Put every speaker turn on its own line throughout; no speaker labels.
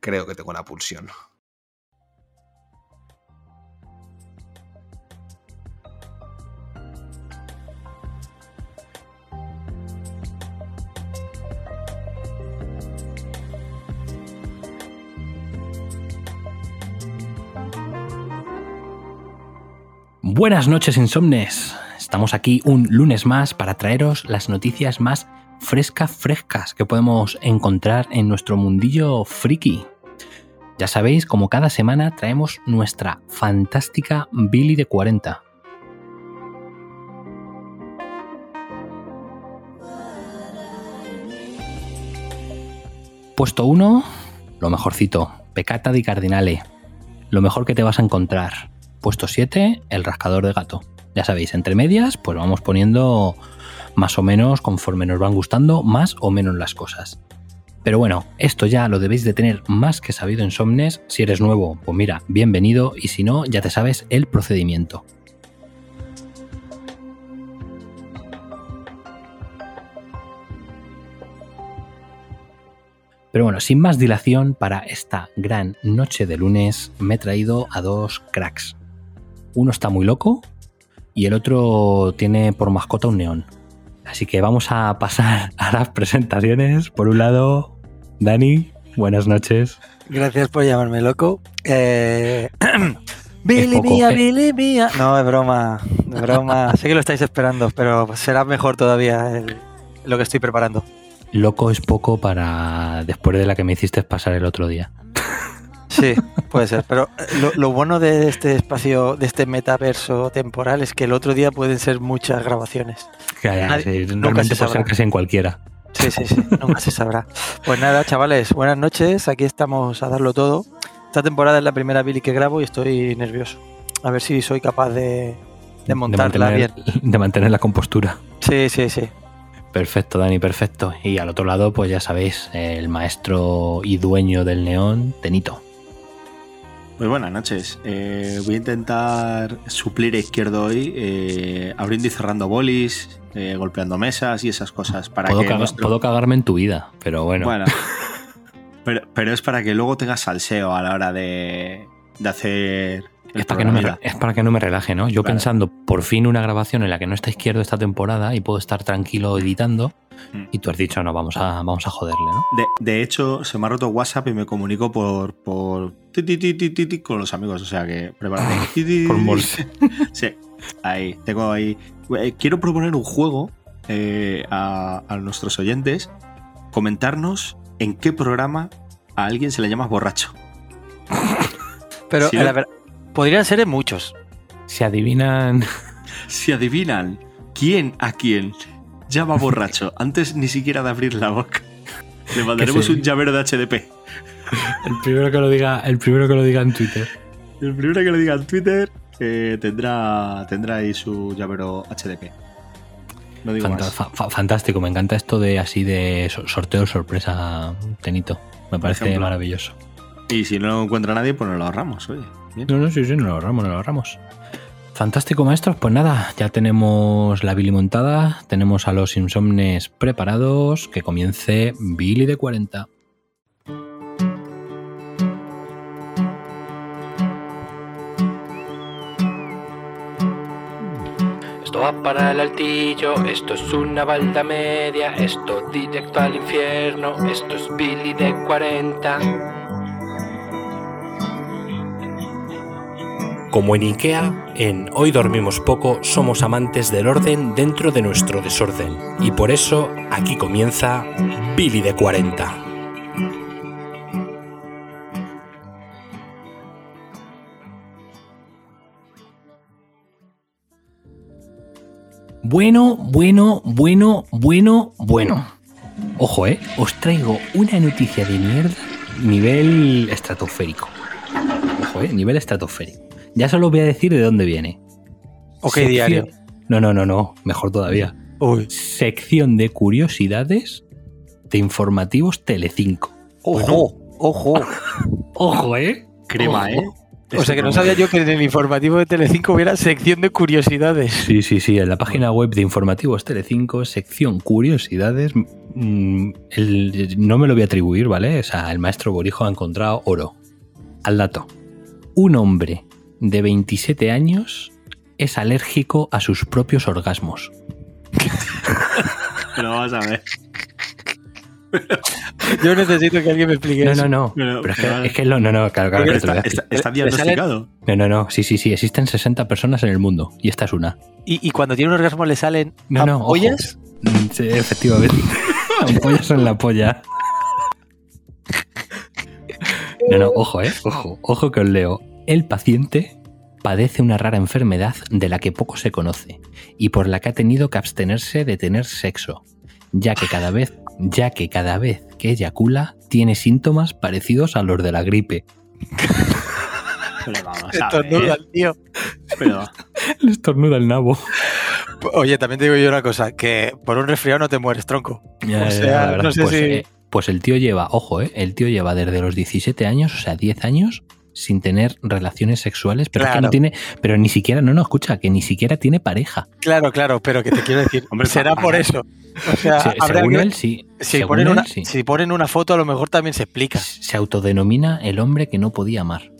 Creo que tengo la pulsión.
Buenas noches, insomnes. Estamos aquí un lunes más para traeros las noticias más frescas, frescas que podemos encontrar en nuestro mundillo friki. Ya sabéis, como cada semana traemos nuestra fantástica Billy de 40. Puesto 1, lo mejorcito, Pecata di Cardinale. Lo mejor que te vas a encontrar. Puesto 7, el rascador de gato. Ya sabéis, entre medias, pues vamos poniendo más o menos conforme nos van gustando más o menos las cosas. Pero bueno, esto ya lo debéis de tener más que sabido en Somnes. Si eres nuevo, pues mira, bienvenido y si no, ya te sabes el procedimiento. Pero bueno, sin más dilación, para esta gran noche de lunes me he traído a dos cracks. Uno está muy loco y el otro tiene por mascota un neón. Así que vamos a pasar a las presentaciones. Por un lado, Dani, buenas noches.
Gracias por llamarme loco. Eh... Billy mía, eh. Billy mía. No, es broma, es broma. sé que lo estáis esperando, pero será mejor todavía lo que estoy preparando.
Loco es poco para después de la que me hiciste pasar el otro día.
Sí, puede ser. Pero eh, lo, bueno de este espacio, de este metaverso temporal, es que el otro día pueden ser muchas grabaciones.
Nadie, nunca se puede ser casi en cualquiera.
Sí, sí, sí, nunca se sabrá. Pues nada, chavales, buenas noches. Aquí estamos a darlo todo. Esta temporada es la primera Billy que grabo y estoy nervioso. A ver si soy capaz de, de montarla
bien. De mantener la compostura.
Sí, sí, sí.
Perfecto, Dani, perfecto. Y al otro lado, pues ya sabéis, el maestro y dueño del neón, Tenito.
Muy buenas noches. Eh, voy a intentar suplir a izquierdo hoy, eh, abriendo y cerrando bolis, eh, golpeando mesas y esas cosas. Para
puedo, puedo cagarme en tu vida, pero bueno.
Bueno. pero, es para que luego tengas salseo a la hora de, hacer.
Es para, que no me, es para que no me relaje, ¿no? Yo pensando, por fin una grabación en la que no está izquierdo esta temporada y puedo estar tranquilo editando. Mm. Y tú has dicho, no, vamos a, vamos a joderle, ¿no?
De, hecho, se me ha roto WhatsApp y me comunico por, por con los amigos, o sea que prepárate.
por
Sí, ahí, tengo ahí. Eh, quiero proponer un juego eh, a, nuestros oyentes, comentarnos en qué programa a alguien se le llama borracho.
Pero, eh, podrían ser en muchos.
Si adivinan.
Si adivinan quién a quién llama borracho antes ni siquiera de abrir la boca. Le mandaremos un llavero de HDP.
El primero que lo diga, el primero que lo diga en Twitter.
El primero que lo diga en Twitter eh, tendrá, tendrá ahí su llavero HDP. No digo más.
fantástico, me encanta esto de así de sorteo sorpresa, Tenito. Me parece maravilloso.
Y si no encuentra nadie, pues nos lo ahorramos, oye.
No, no, sí, sí, nos lo ahorramos, nos lo ahorramos. Fantástico, maestros. Pues nada, ya tenemos la Billy montada, tenemos a los insomnes preparados. Que comience Billy de 40.
Esto va para el altillo, esto es una balda media, esto directo al infierno, esto es Billy de 40.
Como en IKEA, en Hoy Dormimos Poco somos amantes del orden dentro de nuestro desorden. Y por eso aquí comienza Billy de 40.
Bueno, bueno, bueno, bueno, bueno. Ojo, ¿eh? Os traigo una noticia de mierda nivel estratosférico. Ojo, ¿eh? Nivel estratosférico. Ya solo voy a decir de dónde viene.
Ok,
Sección-
diario.
No, no, no, no. Mejor todavía.
Uy.
Sección de curiosidades de informativos Telecinco.
Ojo, ojo.
Ojo, ¿eh?
Crema,
Ojo.
¿eh?
O sea que no sabía yo que en el informativo de Telecinco hubiera sección de curiosidades.
Sí, sí, sí. En la página web de Informativos Telecinco, sección curiosidades, mm, el- no me lo voy a atribuir, ¿vale? O sea, el maestro Borijo ha encontrado oro. Al dato. Un hombre de 27 años es alérgico a sus propios orgasmos.
Pero vamos a ver.
Yo necesito que alguien me explique
No,
eso.
no, no.
Pero-
Pero es que, es que lo- no, no, claro, claro. Que
está, está- está diagnosticado.
No, no, no. Sí, sí, sí. Existen 60 personas en el mundo y esta es una.
Y, y cuando tiene un orgasmo le salen
No, no,
ampollas.
Mm, Sí, efectivamente. Ampollas en la polla. No, no, ojo, eh. Ojo, ojo que os leo. El paciente padece una rara enfermedad de la que poco se conoce y por la que ha tenido que abstenerse de tener sexo, ya que cada vez, ya que cada vez que eyacula tiene síntomas parecidos a los de la gripe.
Pero vamos a
Estornuda el tío.
Pero,
Le estornuda el nabo.
Oye, también te digo yo una cosa, que por un resfriado no te mueres, tronco.
Ya,
O sea,
verdad.
no sé
pues,
si-
eh, pues el tío lleva, ojo, eh, el tío lleva desde los 17 años, o sea, 10 años, sin tener relaciones sexuales, pero es que no tiene, pero ni siquiera, no, no, escucha, que ni siquiera tiene pareja.
Claro, claro, pero que te quiero decir,
Hombre,
será por eso. O sea,
Se- según
que-
él, sí.
si,
según
ponen
él,
una,
sí.
si ponen una foto, a lo mejor también se explica.
Se autodenomina el hombre que no podía amar.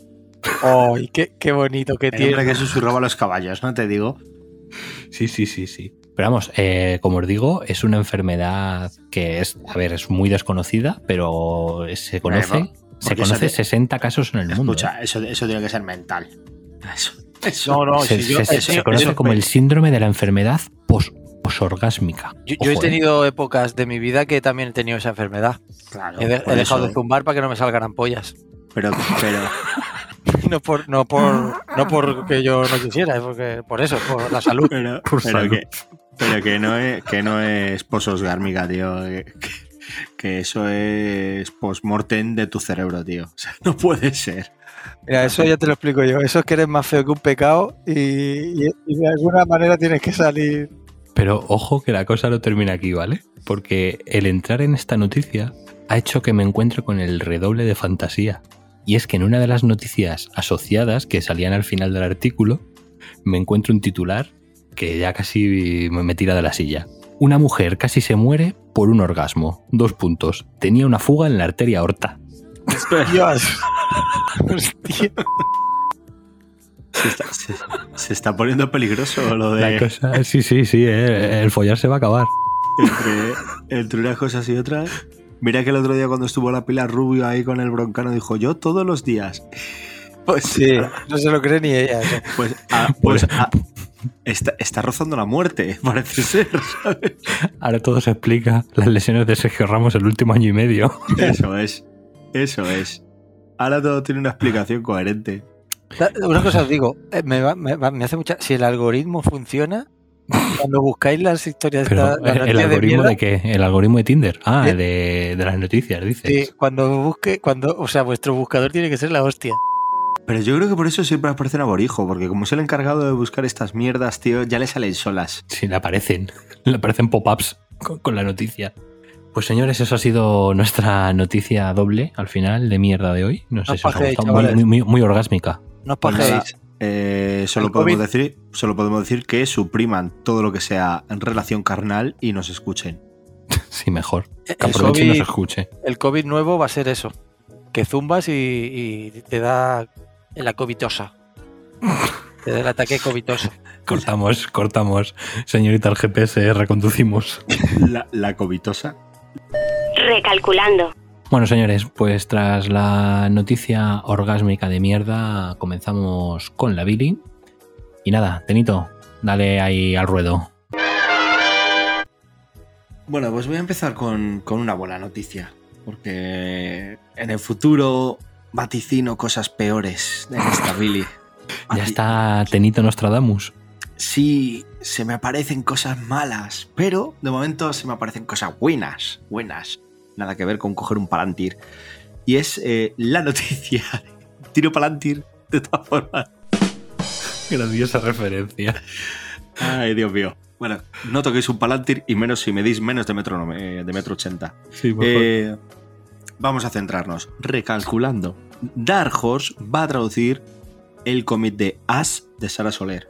¡Ay, qué, qué bonito que
el
tiene!
hombre que susurraba a los caballos, ¿no te digo?
Sí, sí, sí, sí. Pero vamos, eh, como os digo, es una enfermedad que es, a ver, es muy desconocida, pero se conoce,
Bueno,
se conoce
te-
60 casos en el mundo.
Escucha,
¿eh?
eso, eso tiene que ser mental. Eso, eso.
No, no,
se,
si yo,
se-
eso-
se conoce
eso-
como el síndrome de la enfermedad pos- posorgásmica.
yo, yo he
¿eh?
tenido épocas de mi vida que también he tenido esa enfermedad.
Claro,
He, de-
por
he dejado
eso.
de zumbar para que no me salgan ampollas.
Pero, pero,
No por, no por, no porque yo no quisiera, es porque, por eso, por la salud.
pero,
Por
pero
salud.
que, pero que no es, que no es pososgármica, tío. Que, que eso es postmortem de tu cerebro, tío. O sea, no puede ser.
Mira, eso ya te lo explico yo. Eso es que eres más feo que un pecado y, y- y de alguna manera tienes que salir.
Pero ojo que la cosa no termina aquí, ¿vale? Porque el entrar en esta noticia ha hecho que me encuentre con el redoble de fantasía. Y es que en una de las noticias asociadas que salían al final del artículo, me encuentro un titular que ya casi me me tira de la silla. Una mujer casi se muere por un orgasmo. Dos puntos. Tenía una fuga en la arteria aorta.
Dios. Hostia.
Se está, se- se está poniendo peligroso lo
La
de
cosa, sí, sí, sí, eh, el follar se va a acabar.
entre, entre unas cosas y otras. Mira que el otro día cuando estuvo la Pilar Rubio ahí con el broncano dijo yo todos los días. Pues
Sí, no se lo cree ni ella. eso.
Pues, ah, pues, ah, está, está rozando la muerte, parece ser, ¿sabes?
Ahora todo se explica. Las lesiones de Sergio Ramos el último año y medio.
Eso es, eso es. Ahora todo tiene una explicación coherente.
Una cosa os digo, eh, me, va- me va- me hace mucha. Si el algoritmo funciona, cuando buscáis las historias
Pero
estas, las
el, el
noticias de
algoritmo
mierda,
de qué? El algoritmo de Tinder. Ah,
¿Eh?
de, de las noticias, dices.
sí, cuando busque, cuando, o sea, vuestro buscador tiene que ser la hostia.
Pero yo creo que por eso siempre aparece en aborijo, porque como es el encargado de buscar estas mierdas, tío, ya le salen solas.
Sí, le aparecen. Le aparecen pop-ups con, con la noticia. Pues señores, eso ha sido nuestra noticia doble al final de mierda de hoy. No sé
No
si os ha gustado. Muy, muy, muy orgásmica.
No os
Pues
pajéis.
eh, solo, podemos
COVID.
decir, solo podemos decir que supriman todo lo que sea en relación carnal y nos escuchen.
Sí, mejor.
El
Que aproveche y nos
COVID,
escuche.
el COVID nuevo va a ser eso. Que zumbas y, y te da la covitosa. Te da el ataque covitoso.
Cortamos, cortamos. Señorita, el GPS reconducimos.
La, la covitosa.
Recalculando.
Bueno, señores, pues tras la noticia orgásmica de mierda, comenzamos con la Billy. Y nada, Tenito, dale ahí al ruedo.
Bueno, pues voy a empezar con, con una buena noticia. Porque en el futuro vaticino cosas peores en esta Billy.
Ya está Tenito Nostradamus.
sí se me aparecen cosas malas, pero de momento se me aparecen cosas buenas, buenas. Nada que ver con coger un Palantir. Y es eh, la noticia. Tiro Palantir, de todas formas.
Grandiosa referencia.
Ay, Dios mío. Bueno, no toquéis un Palantir y menos si medís menos de metro, no- eh, de metro 80.
Sí, por
Eh, vamos a centrarnos. Recalculando. Dark Horse va a traducir el cómic de As de Sara Soler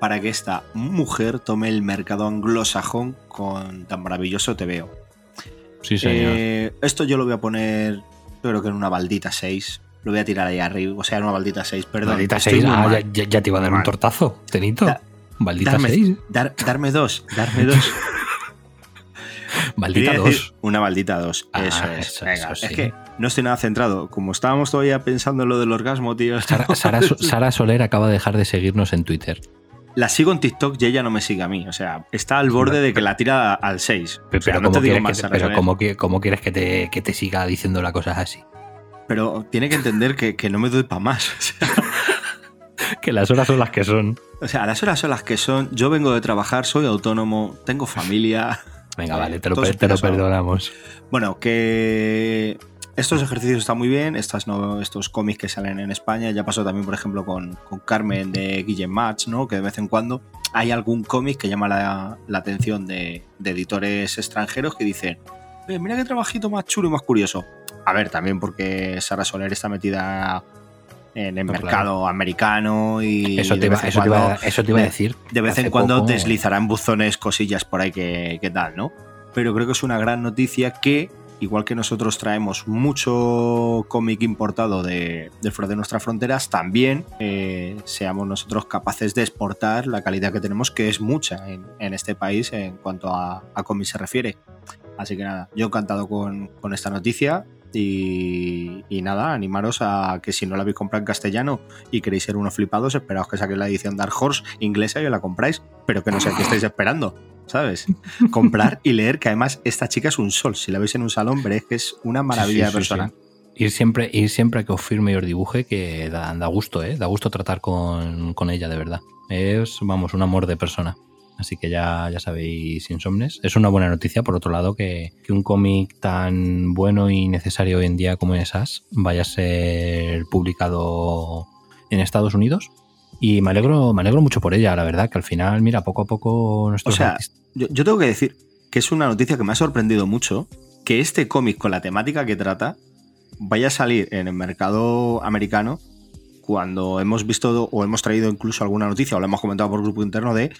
para que esta mujer tome el mercado anglosajón con tan maravilloso TVO.
Sí, señor.
Eh, esto yo lo voy a poner, yo creo que en una baldita 6. Lo voy a tirar ahí arriba, o sea, en una baldita 6, perdón.
Maldita
estoy
6.
muy
Ah, ya, te iba a dar un tortazo, Tenito.
Da-
Maldita
Darme,
6.
dar- darme dos, darme dos.
Maldita
Quería decir
2.
Una maldita 2.
Ah,
eso es.
eso,
Venga,
eso
Es
sí.
que no estoy nada centrado. Como estábamos todavía pensando en lo del orgasmo, tío.
Sara, Sara- Sara Soler acaba de dejar de seguirnos en Twitter.
La sigo en TikTok y ella no me sigue a mí. O sea, está al borde de que la tira al 6.
Pero,
O sea,
pero
no te
¿cómo
digo
quieres,
más,
que, te-
Sara
pero
Soler.
¿cómo, qui- cómo quieres que te, que te siga diciendo las cosas así?
Pero tiene que entender que, que no me doy para más. O sea,
Que las horas son las que son.
o sea, las horas son las que son. Yo vengo de trabajar, soy autónomo, tengo familia.
Venga, vale, te lo, te perdonamos.
Bueno, que estos ejercicios están muy bien, estas no, estos cómics que salen en España, ya pasó también, por ejemplo, con, con Carmen de Guillem Match, ¿no? Que de vez en cuando hay algún cómic que llama la, la atención de, de editores extranjeros que dicen, "Eh, mira qué trabajito más chulo y más curioso. A ver, también porque Sara Soler está metida en el
No,
mercado americano y
Eso te, iba, eso, te iba,
cuando-
eso te iba a
de-
decir.
de vez en cuando
poco-
deslizarán buzones cosillas por ahí que, que tal, ¿no? Pero creo que es una gran noticia que, igual que nosotros traemos mucho cómic importado de, de fuera de nuestras fronteras, también eh, seamos nosotros capaces de exportar la calidad que tenemos, que es mucha en, en este país en cuanto a, a cómic se refiere. Así que nada, yo encantado con, con esta noticia. Y, y nada, animaros a que si no la habéis comprado en castellano y queréis ser unos flipados, esperaos que saque la edición Dark Horse inglesa y os la compráis, pero que no sé qué estáis esperando, ¿sabes? Comprar y leer, que además esta chica es un sol. Si la veis en un salón, veréis que es una maravilla
Sí, sí,
de persona.
sí. Ir siempre, ir siempre a que os firme y os dibuje, que da, da gusto, ¿eh? Da gusto tratar con, con ella, de verdad. Es, vamos, un amor de persona. Así que ya, ya sabéis, Insomnes. Es una buena noticia, por otro lado, que, que un cómic tan bueno y necesario hoy en día como es As vaya a ser publicado en Estados Unidos. Y me alegro, me alegro mucho por ella, la verdad, que al final, mira, poco a poco
O
nuestros
sea,
artistas-
yo, yo tengo que decir que es una noticia que me ha sorprendido mucho que este cómic con la temática que trata vaya a salir en el mercado americano cuando hemos visto o hemos traído incluso alguna noticia o lo hemos comentado por grupo interno de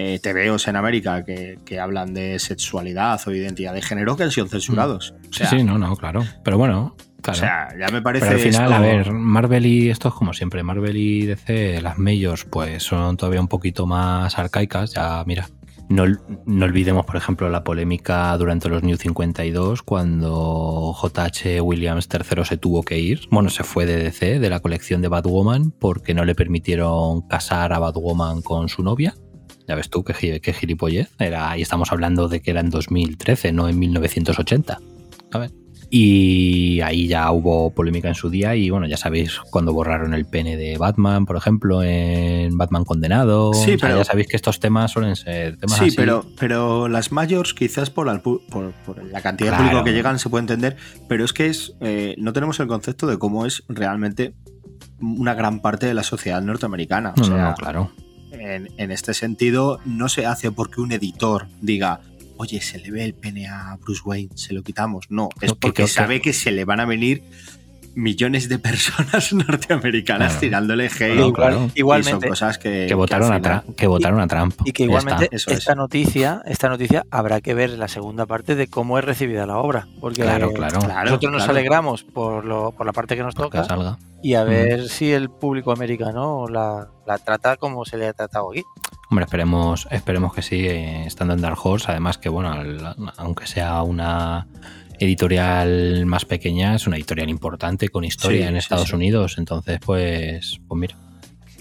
eh, TVOs en América que, que hablan de sexualidad o identidad de género que han sido censurados. O sea,
sí, sí, no, no, claro. Pero bueno, claro.
o sea, ya me parece
Pero al final,
esto-
a ver, Marvel y esto es como siempre. Marvel y DC, las majors, pues son todavía un poquito más arcaicas. Ya, mira. No, no olvidemos, por ejemplo, la polémica durante los New 52, cuando JH Williams III se tuvo que ir. Bueno, se fue de DC, de la colección de Batwoman, porque no le permitieron casar a Batwoman con su novia. Ya ves tú qué, qué gilipollez. Era, y estamos hablando de que era en 2013, no en 1980. ¿sabes? Y ahí ya hubo polémica en su día y bueno, ya sabéis cuando borraron el pene de Batman, por ejemplo, en Batman Condenado.
Sí,
O sea,
pero-
ya sabéis que estos temas suelen ser temas
Sí,
así.
pero, pero las mayors quizás por, pu- por, por la cantidad
Claro.
de público que llegan se puede entender, pero es que es eh, no tenemos el concepto de cómo es realmente una gran parte de la sociedad norteamericana. O
No, no,
sea,
no, claro.
En, en este sentido no se hace porque un editor diga oye, se le ve el pene a Bruce Wayne, se lo quitamos. No, es porque
que-
sabe que se le van a venir millones de personas norteamericanas
Claro.
tirándole hate.
No, claro.
Y
Igualmente.
son cosas que,
Que votaron, a, que votaron a Trump.
Y que igualmente
es.
esta noticia, esta noticia habrá que ver en la segunda parte de cómo es recibida la obra. Porque
Claro, claro.
Claro,
nosotros nos
claro.
alegramos por, lo, por la parte que nos
Que
toca
salga.
y a ver si el público americano la, la trata como se le ha tratado aquí.
Hombre, esperemos, esperemos que sí, eh, estando en Dark Horse. Además que, bueno, aunque sea una editorial más pequeña, es una editorial importante con historia
Sí,
en Estados
sí.
Unidos. Entonces, pues, pues mira,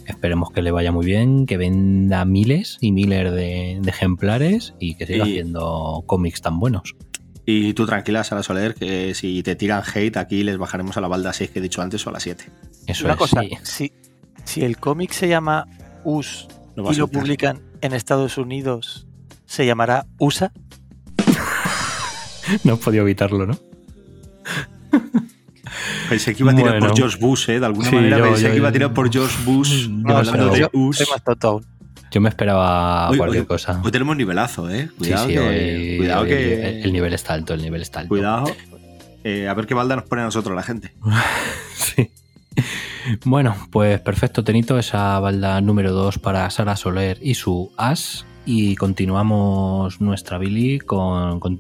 esperemos que le vaya muy bien, que venda miles y miles de, de ejemplares y que siga
Y-
haciendo cómics tan buenos.
Y tú tranquila, Sara Soler, que si te tiran hate, aquí les bajaremos a la balda 6 que he dicho antes o a la 7.
Eso
Una
es.
cosa,
sí.
si, si el cómic se llama Us
No
y lo publican en Estados Unidos, ¿se llamará USA?
No he podido evitarlo, ¿no?
Pensé que iba a tirar
Bueno.
por George Bush, ¿eh? De alguna
Sí,
manera
yo-
pensé
yo-
que iba a tirar por George Bush.
Yo
hablando
esperaba-
de US.
soy más tonto aún.
Yo me esperaba
Hoy-
cualquier
hoy-
cosa.
Hoy tenemos nivelazo, ¿eh?
Sí,
Cuidado
sí,
que.
hoy-
cuidado
hoy
que.
el, el nivel está alto, el nivel está alto.
Cuidado. Eh, a ver qué balda nos pone a nosotros la gente.
Sí. Bueno, pues perfecto, Tenito, esa balda número 2 para Sara Soler y su As. Y continuamos nuestra Billy con. con...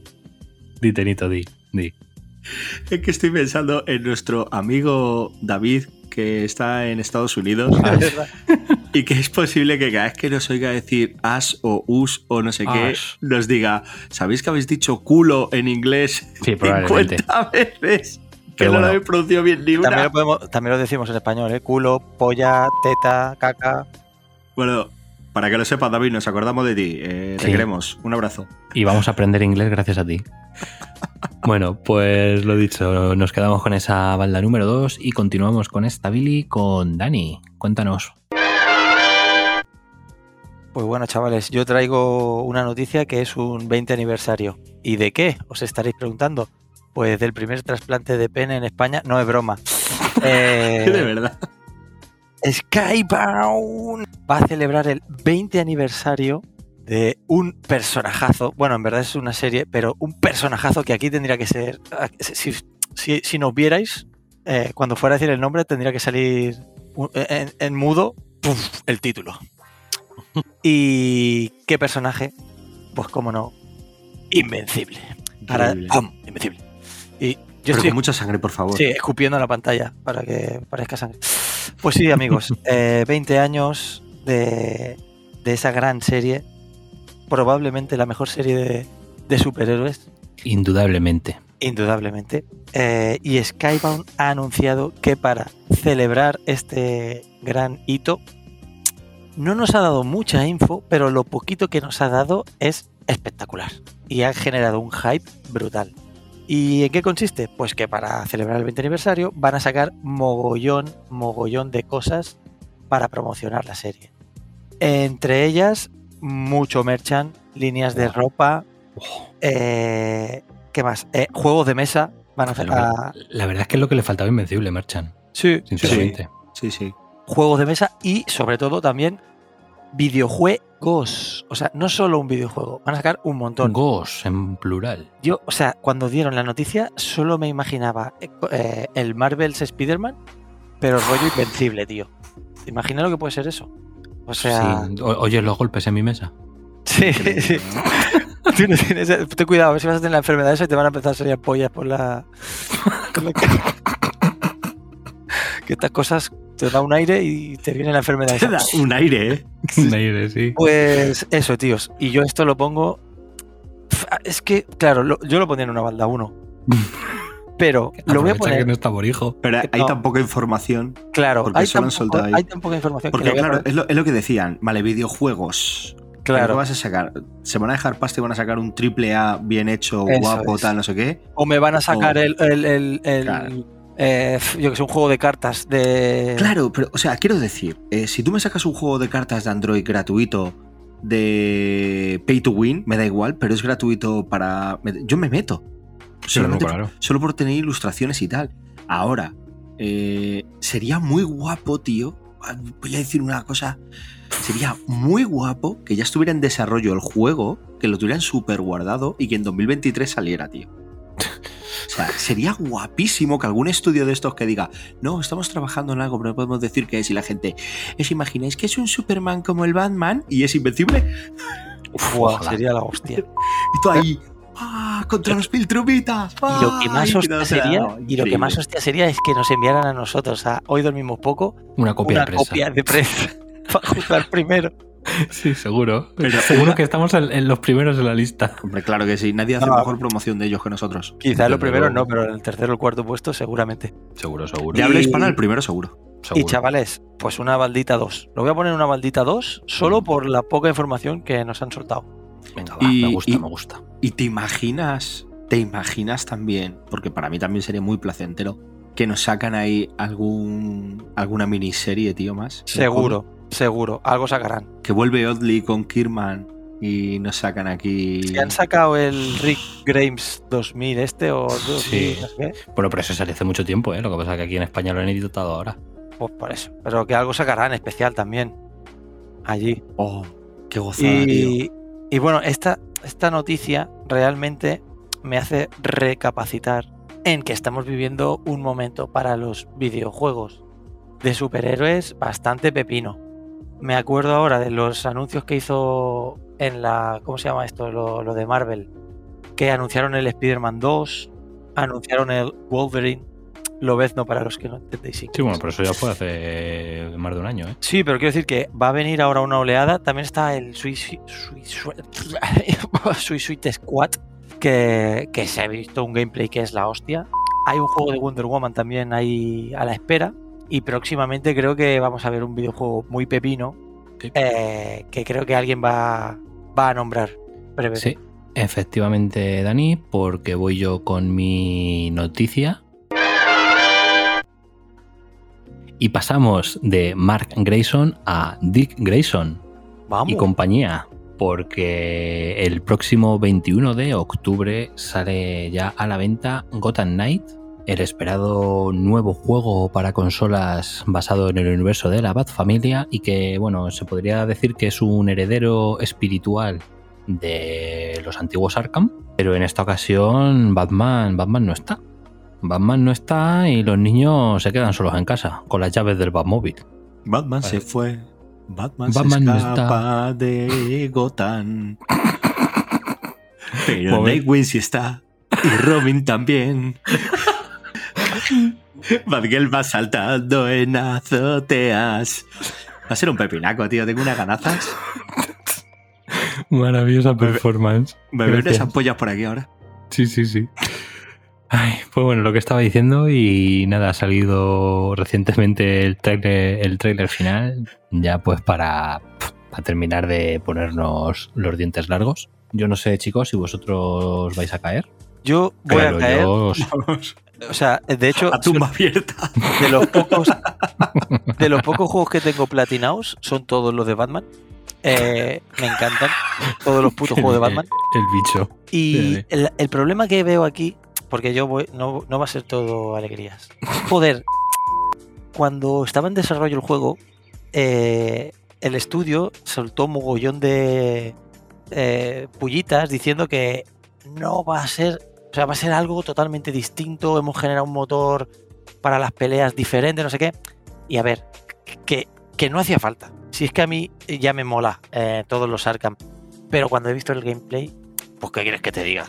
Di, Tenito, di. di.
Es que estoy pensando en nuestro amigo David, que está en Estados Unidos,
Es verdad.
y que es posible que cada vez que nos oiga decir as o us o no sé qué,
As.
nos diga, ¿sabéis que habéis dicho culo en inglés
Sí, probablemente.
50 veces? Que
Pero
no lo habéis pronunciado bien ni una.
También lo, podemos, también lo decimos en español, ¿eh? Culo, polla, teta, caca.
Bueno, para que lo sepas, David, nos acordamos de ti. Eh, Te
Sí.
queremos. Un abrazo.
Y vamos a aprender inglés gracias a ti. Bueno, pues lo dicho, nos quedamos con esa balda número 2 y continuamos con esta Billy con Dani. Cuéntanos.
Pues bueno, chavales, yo traigo una noticia que es un 20 aniversario. ¿Y de qué? Os estaréis preguntando. Pues del primer trasplante de pene en España. No es broma. Eh,
de verdad.
Skybound va a celebrar el 20 aniversario de un personajazo. Bueno, en verdad es una serie, pero un personajazo que aquí tendría que ser. Si, si, si nos vierais, eh, cuando fuera a decir el nombre, tendría que salir en, en mudo el título. ¿Y qué personaje? Pues, cómo no, Invencible. Para,
Increíble.
¡pum! Invencible. Y yo
Pero
estoy
con mucha sangre, por favor.
Sí, escupiendo en la pantalla para que parezca sangre. Pues sí, amigos, eh, 20 años de, de esa gran serie, probablemente la mejor serie de, de superhéroes,
Indudablemente.
indudablemente. Eh, y Skybound ha anunciado que para celebrar este gran hito, no nos ha dado mucha info, pero lo poquito que nos ha dado es espectacular. Y ha generado un hype brutal. ¿Y en qué consiste? Pues que para celebrar el 20 aniversario van a sacar mogollón, mogollón de cosas para promocionar la serie. Entre ellas, mucho merchant, líneas de ropa, eh, ¿qué más? Eh, juegos de mesa. Van a hacer
La, verdad- la verdad es que es lo que le faltaba Invencible, Merchan.
sí,
Sinceramente.
Sí, sí.
juegos de mesa y sobre todo también videojuegos. O sea, no solo un videojuego, van a sacar un montón.
Ghost en plural.
Yo, o sea, cuando dieron la noticia, solo me imaginaba eh, eh, el Marvel's Spider-Man, pero rollo invencible, tío. ¿Te imaginas lo que puede ser eso? O sea,
Sí. Oyes los golpes en mi mesa.
sí, sí. Tú no tienes- ten cuidado, a ver si vas a tener la enfermedad esa y te van a empezar a salir pollas por la. por la que estas cosas te da un aire y te viene la enfermedad
Te
esa.
da un aire, ¿eh?
Un aire, sí.
Pues eso, tíos. Y yo esto lo pongo. Es que, claro, lo- yo lo pondría en una balda 1. Pero lo voy a poner.
que no está Borijo.
Pero hay
No.
tan poca información.
Claro,
porque
hay
solo
tan,
han soltado
poco-
ahí.
hay tan poca información
Porque,
que
claro, es lo, es lo que decían. Vale, videojuegos. ¿Pero ¿Qué
claro.
vas a sacar? ¿Se van a dejar pasta y van a sacar un triple A bien hecho,
Eso
guapo,
es.
tal, no sé qué?
O me van a sacar
o-
el. el, el- el-
Claro.
Eh, yo que sé, un juego de cartas de.
Claro, pero, o sea, quiero decir, eh, si tú me sacas un juego de cartas de Android gratuito de Pay to Win, me da igual, pero es gratuito para. Yo me meto. Solamente
no, claro.
solo por tener ilustraciones y tal. Ahora, eh, sería muy guapo, tío. ah, Voy a decir una cosa. Sería muy guapo que ya estuviera en desarrollo el juego, que lo tuvieran súper guardado y que en 2023 saliera, tío. O sea, sería guapísimo que algún estudio de estos que diga, no, estamos trabajando en algo, pero no podemos decir qué es. Y la gente, ¿os imagináis que es un Superman como el Batman y es invencible?
Uf, sería la hostia.
Y tú ahí, ¡ah! Contra los piltrumitas.
Y lo que más
¡ay!
hostia
O sea,
sería,
no,
y lo que más hostia sería es que nos enviaran a nosotros, a hoy dormimos poco,
Una copia
una
de presa.
copia de prensa para jugar primero.
Sí, seguro.
Pero
seguro que estamos en, en los primeros de la lista.
Hombre, claro que sí. Nadie hace
No.
mejor promoción de ellos que nosotros.
Quizá
Desde
lo primero no, pero en el tercero o el cuarto puesto seguramente.
Seguro, seguro.
De habla
Y-
hispana, el primero seguro.
seguro.
Y chavales, pues una baldita 2. Lo voy a poner en una baldita 2 solo por la poca información que nos han soltado.
Venga, va,
Y-
me gusta,
y-
me gusta.
Y te imaginas, te imaginas también, porque para mí también sería muy placentero, que nos sacan ahí algún alguna miniserie, tío, más.
Seguro, seguro. Algo sacarán.
que vuelve Oddly con Kirman y nos sacan aquí.
Si han sacado el Rick Grimes 2000 este o 2000,
Sí.
no sé
Bueno, pero eso salió hace mucho tiempo, ¿eh? Lo que pasa es que aquí en España lo han editado ahora.
pues por eso. Pero que algo sacarán especial también allí.
Oh, qué gozada, tío.
Y, y bueno, esta, esta noticia realmente me hace recapacitar en que estamos viviendo un momento para los videojuegos de superhéroes bastante pepino. Me acuerdo ahora de los anuncios que hizo en la. ¿Cómo se llama esto? Lo, lo de Marvel. Que anunciaron el Spider-Man 2, anunciaron el Wolverine. Lo ves, no para los que no entendéis.
Sí, bueno, pero eso ya fue hace más de un año, ¿eh?
Sí, pero quiero decir que va a venir ahora una oleada. También está el Suicide Suicide Squad, que, que se ha visto un gameplay que es la hostia. Hay un juego de Wonder Woman también ahí a la espera. Y próximamente creo que vamos a ver un videojuego muy pepino eh, que creo que alguien va, va a nombrar brevemente.
Sí, efectivamente, Dani, porque voy yo con mi noticia. Y pasamos de Mark Grayson a Dick Grayson
Vamos.
y compañía, porque el próximo 21 de octubre sale ya a la venta Gotham Knight, el esperado nuevo juego para consolas basado en el universo de la Bat Familia y que, bueno, se podría decir que es un heredero espiritual de los antiguos Arkham, pero en esta ocasión Batman, Batman no está. Batman no está y los niños se quedan solos en casa con las llaves del Batmóvil.
Batman se fue. Batman,
Batman
se
no
escapa de Gotham. Pero. Nightwing sí está. Y Robin también. Batgirl va saltando en azoteas. Va a ser un pepinaco, tío. Tengo unas ganazas.
Maravillosa
performance. Me
Gracias.
esas pollas por aquí ahora.
Sí, sí, sí. Ay, pues bueno, lo que estaba diciendo y nada, ha salido recientemente el trailer, el tráiler final, ya pues para, para terminar de ponernos los dientes largos. Yo no sé, chicos, si vosotros vais a caer.
Yo voy a caer.
yo os-
Vamos.
O sea, de hecho,
A tumba abierta.
de los pocos de los pocos juegos que tengo platinados son todos los de Batman. Eh, me encantan todos los putos juegos de Batman.
El, bicho.
Y el, el problema que veo aquí, porque yo voy, no, no va a ser todo alegrías. Joder, cuando estaba en desarrollo el juego, eh, el estudio soltó un mogollón de eh, pullitas diciendo que no va a ser, o sea, va a ser algo totalmente distinto. Hemos generado un motor para las peleas diferente, no sé qué. Y a ver, que, que no hacía falta. Si es que a mí ya me mola eh, todos los Arkham. Pero cuando he visto el gameplay, pues ¿qué quieres que te diga?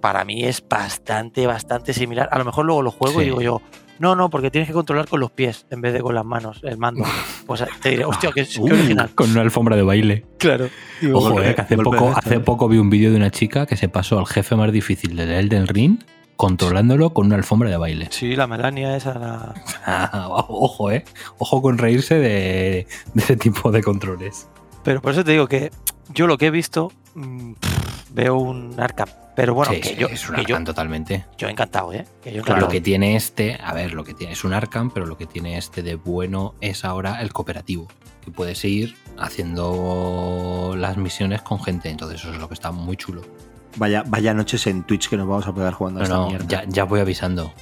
Para mí es bastante, bastante similar. A lo mejor luego lo juego y digo yo, no, no, porque tienes que controlar con los pies en vez de con las manos el mando. Pues te diré, hostia, qué, qué
Uh,
original.
Con una alfombra de baile.
Claro.
Ojo,
golpe-
eh, que hace poco, hace poco vi un vídeo de una chica que se pasó al jefe más difícil del Elden Ring controlándolo con una alfombra de baile.
Sí, la Melania esa, la...
Ah, ojo, eh. Ojo con reírse de, de ese tipo de controles.
Pero por eso te digo que yo lo que he visto, mm, veo un Arkham. Pero bueno,
Sí,
que,
sí,
yo,
es un
que yo,
Arkham totalmente.
yo encantado, ¿eh? Que yo
Claro,
encantado.
lo que tiene este, a ver, lo que tiene es un Arkham, pero lo que tiene este de bueno es ahora el cooperativo, que puedes ir haciendo las misiones con gente, entonces eso es lo que está muy chulo.
Vaya, vaya noches en Twitch que nos vamos a pegar jugando a
No,
esta
no,
mierda.
ya, ya voy avisando.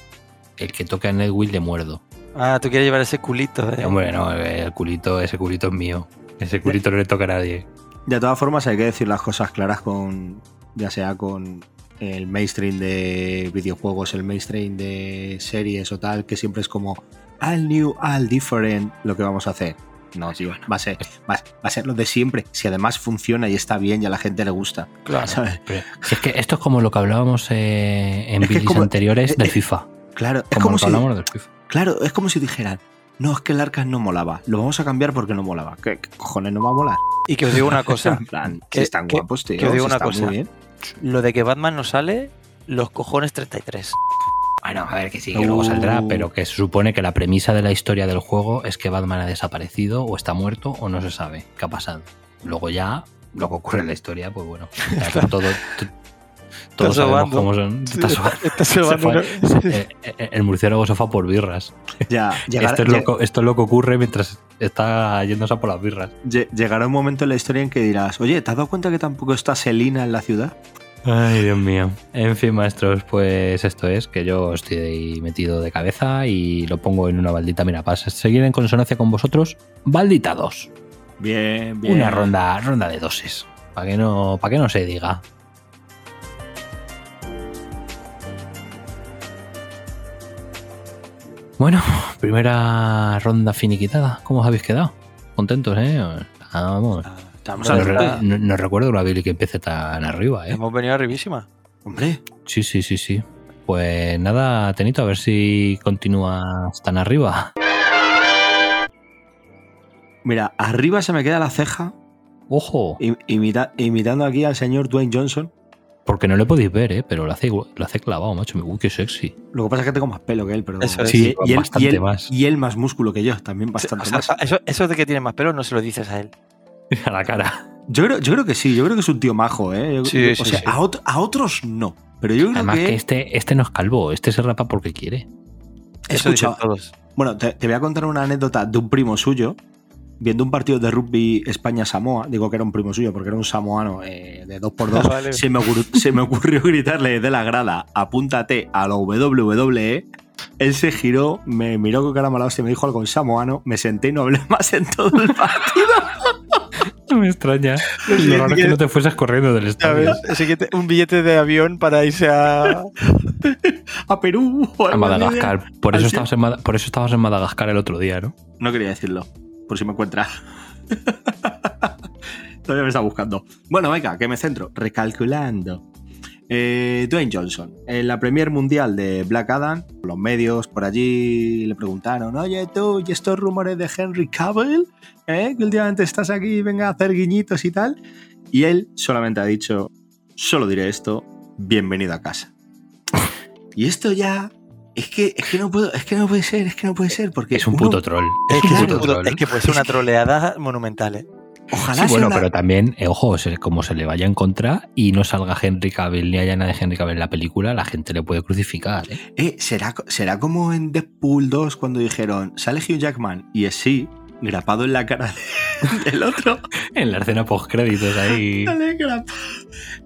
El que toque a Netwill le muerdo.
Ah, tú quieres llevar ese culito, ¿eh?
Hombre, no, el culito, ese culito es mío. Ese culito no le toca a nadie.
De todas formas, hay que decir las cosas claras con. Ya sea con el mainstream de videojuegos, el mainstream de series o tal, que siempre es como al new, al different, lo que vamos a hacer. No, tío, va a ser, va, va a ser lo de siempre. Si además funciona y está bien y a la gente le gusta.
Claro.
si es que esto es como lo que hablábamos eh, en vídeos anteriores del FIFA.
Claro, es
Como,
como
lo que
si.
hablamos del FIFA.
Claro, es como si dijeran. No, es que el Arkham no molaba. Lo vamos a cambiar porque no molaba. ¿Qué, qué cojones no va a molar?
Y que os digo una cosa.
En plan,
que-
si están
que-
guapos, tío.
que os digo
si
una cosa.
muy bien.
Lo de que Batman no sale, los cojones 33.
Bueno, a ver, que sí, que luego saldrá,
Uh.
pero que se supone que la premisa de la historia del juego es que Batman ha desaparecido o está muerto o no se sabe qué ha pasado. Luego ya, lo que ocurre en la historia, pues bueno, todo, Todos
Está
sabemos cómo son. Eh, eh, el murciélago se fue por birras.
Ya, llegar-
esto, es lo, que- esto es lo que ocurre mientras está yéndose a por las birras.
lle- llegará un momento en la historia en que dirás, oye, ¿te has dado cuenta que tampoco está Selina en la ciudad?
Ay, Dios mío. En fin, maestros, pues esto es que yo estoy ahí metido de cabeza y lo pongo en una baldita. Mira, para seguir en consonancia con vosotros, baldita 2.
Bien, bien.
Una ronda, ronda de doses. Para que no, para que no se diga. Bueno, primera ronda finiquitada. ¿Cómo os habéis quedado? Contentos, ¿eh? Ah, Vamos.
Estamos
No,
a
re-
tope.
no- no recuerdo una Billy que empiece tan arriba, ¿eh?
Hemos venido arribísima.
Hombre,
Sí, sí, sí, sí. Pues nada, Tenito, a ver si continúas tan arriba.
mira, arriba se me queda la ceja
Ojo,
im- imita- imitando aquí al señor Dwayne Johnson.
Porque no le podéis ver, ¿eh? Pero lo hace, lo hace clavado, macho. Uy, qué sexy.
Lo que pasa es que tengo más pelo que él, pero.
Eso es.
Sí,
y, él,
bastante
y él-
más.
y él más músculo que yo, también
O
bastante
sea,
más.
eso, eso de que tiene más pelo no se lo dices a él.
A la cara.
Yo creo, yo creo que sí, yo creo que es un tío majo, ¿eh? Yo-
Sí,
o
sí,
sea,
sí.
A, ot- a otros no. Pero yo creo
Además
que.
que este, este no es calvo, este se rapa porque quiere.
Eso
Escucha,
todos.
Bueno, te, te voy a contar una anécdota de un primo suyo. Viendo un partido de rugby España-Samoa, digo que era un primo suyo porque era un samoano eh, de 2x2,
Vale.
se, me ocurrió, se me ocurrió gritarle de la grada, apúntate a la WWE. Él se giró, me miró con cara mala hostia, me dijo algo en samoano, me senté y no hablé más en todo el partido.
No me extraña. Lo raro es que no te fueses corriendo del estadio.
Siguiente- un billete de avión para irse a.
A Perú. o
A. Madagascar. Por eso,
Así-
estabas en, por eso estabas en Madagascar el otro día, ¿no?
No quería decirlo, por si me encuentra. Todavía me está buscando. Bueno, venga, que me centro. Recalculando. Eh, Dwayne Johnson, en la Premier Mundial de Black Adam, los medios por allí le preguntaron, oye tú, ¿y estos rumores de Henry Cavill? ¿Eh? Que últimamente estás aquí, venga a hacer guiñitos y tal. Y él solamente ha dicho, solo diré esto, bienvenido a casa. Y esto ya... Es que, es que no puedo, es que no puede ser, es que no puede ser, porque
Es un
uno-
puto troll.
Es que,
un
es,
puto
un puto-
troll.
es que puede ser una troleada monumental, ¿eh?
Ojalá
Sí,
sea
bueno,
una-
pero también, eh, ojo, como se le vaya en contra y no salga Henry Cavill ni haya nada de Henry Cavill en la película, la gente le puede crucificar. ¿eh?
Eh, ¿será, será como en Deadpool 2 cuando dijeron, sale Hugh Jackman y es sí, grapado en la cara de- del otro.
En la escena post créditos ahí.
Grapado.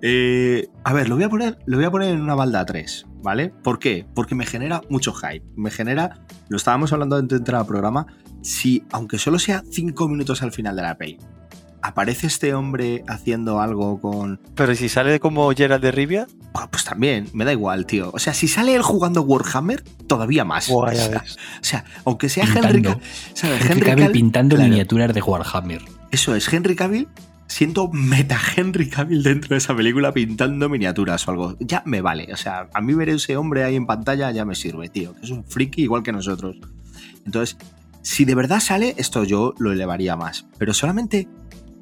Eh, a ver, lo voy a, poner, lo voy a poner en una balda 3, ¿vale? ¿Por qué? Porque me genera mucho hype. Me genera, lo estábamos hablando antes de entrar al programa, si, aunque solo sea 5 minutos al final de la peli, aparece este hombre haciendo algo con
Pero ¿y si sale como Gerald de Rivia,
Pues también, me da igual, tío. O sea, si sale él jugando Warhammer, todavía más. O, sea,
ves.
o sea, aunque sea
Pintando.
Henry.
Henry
Henry
Cavill pintando
claro,
miniaturas de Warhammer.
Eso es, Henry Cavill siento meta Henry Cavill dentro de esa película pintando miniaturas o algo. Ya me vale. O sea, a mí ver ese hombre ahí en pantalla ya me sirve, tío. Que es un friki igual que nosotros. Entonces, si de verdad sale, esto yo lo elevaría más. Pero solamente,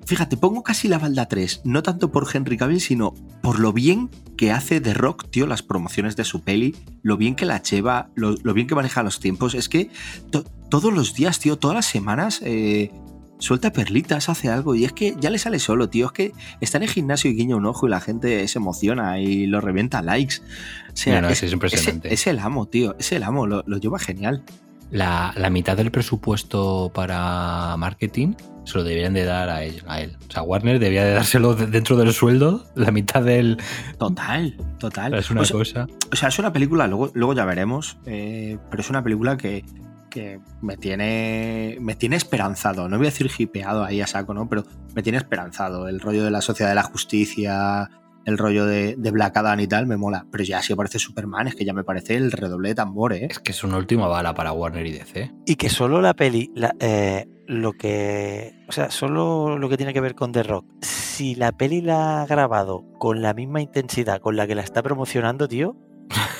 fíjate, pongo casi la balda 3. No tanto por Henry Cavill, sino por lo bien que hace The Rock, tío, las promociones de su peli, lo bien que la lleva, lo, lo bien que maneja los tiempos. Es que to- todos los días, tío, todas las semanas, eh, suelta perlitas, hace algo. Y es que ya le sale solo, tío. Es que está en el gimnasio y guiña un ojo y la gente se emociona y lo revienta likes. O sea,
No, no,
es,
sí, es impresionante.
Es, es el amo, tío. Es el amo, lo, lo lleva genial.
La, la mitad del presupuesto para marketing se lo deberían de dar a él, a él. O sea, Warner debía de dárselo de- dentro del sueldo, la mitad del...
Total, total.
Es una
o sea,
cosa...
O sea, es una película, luego, luego ya veremos, eh, pero es una película que, que me tiene me tiene esperanzado. No voy a decir hipeado ahí a saco, ¿no? Pero me tiene esperanzado. El rollo de la sociedad de la justicia, el rollo de, de Black Adam y tal, me mola. Pero ya si aparece Superman, es que ya me parece el redoble de tambor, ¿eh?
Es que es una última bala para Warner y DC.
y que solo la peli, la- eh, lo que. O sea, solo lo que tiene que ver con The Rock. Si la peli la ha grabado con la misma intensidad con la que la está promocionando, tío,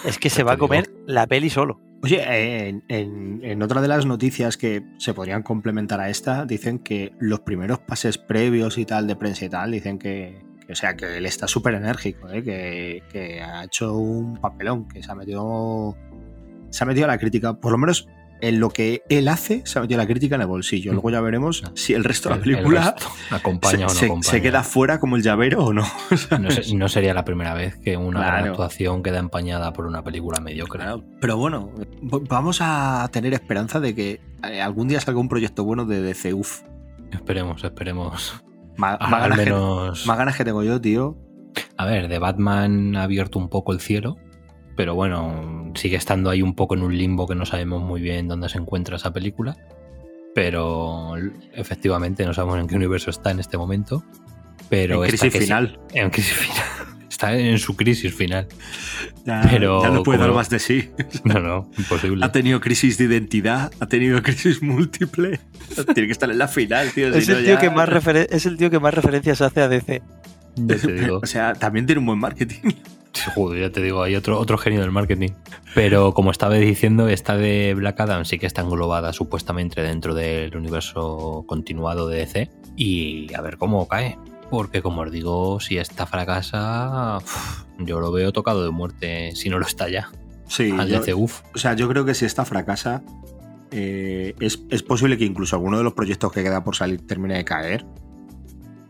es que se va a comer la peli solo.
Oye, en, en- en otra de las noticias que se podrían complementar a esta, dicen que los primeros pases previos y tal de prensa y tal, dicen que, que, o sea, que él está súper enérgico, ¿eh? que, que ha hecho un papelón, que se ha metido se ha metido a la crítica, por lo menos en lo que él hace se ha metido la crítica en el bolsillo. Luego ya veremos si el resto de la
El- el
película
acompaña o no
se, se-
acompaña.
se queda fuera como el llavero o no.
No, se- no sería la primera vez que una
Claro.
actuación queda empañada por una película mediocre.
Claro, Pero bueno, vamos a tener esperanza de que eh, algún día salga un proyecto bueno de DC. Uf,
Esperemos, esperemos.
más,
Ah,
ganas que-
menos.
más ganas que tengo yo, tío.
A ver, de Batman ha abierto un poco el cielo, pero bueno, sigue estando ahí un poco en un limbo que no sabemos muy bien dónde se encuentra esa película. Pero efectivamente no sabemos en qué universo está en este momento. Pero
En crisis
que sí-
final.
en crisis final. Está en su crisis final.
Ya,
Pero
ya no puede
como-
dar más de sí.
No, no, imposible.
Ha tenido crisis de identidad, ha tenido crisis múltiple. Tiene que estar en la final, tío.
Es
si no
el, tío
ya-
que más es el tío que más referencias hace a DC.
Ya te digo.
O sea, también tiene un buen marketing.
Joder, ya te digo, hay otro, otro genio del marketing. Pero como estaba diciendo, esta de Black Adam sí que está englobada supuestamente dentro del universo continuado de DC. Y a ver cómo cae. Porque como os digo, si esta fracasa, uf, yo lo veo tocado de muerte, si no lo está ya.
Sí,
Al
yo-
DC, uf.
o sea, yo creo que si esta fracasa, eh, es, es posible que incluso alguno de los proyectos que queda por salir termine de caer.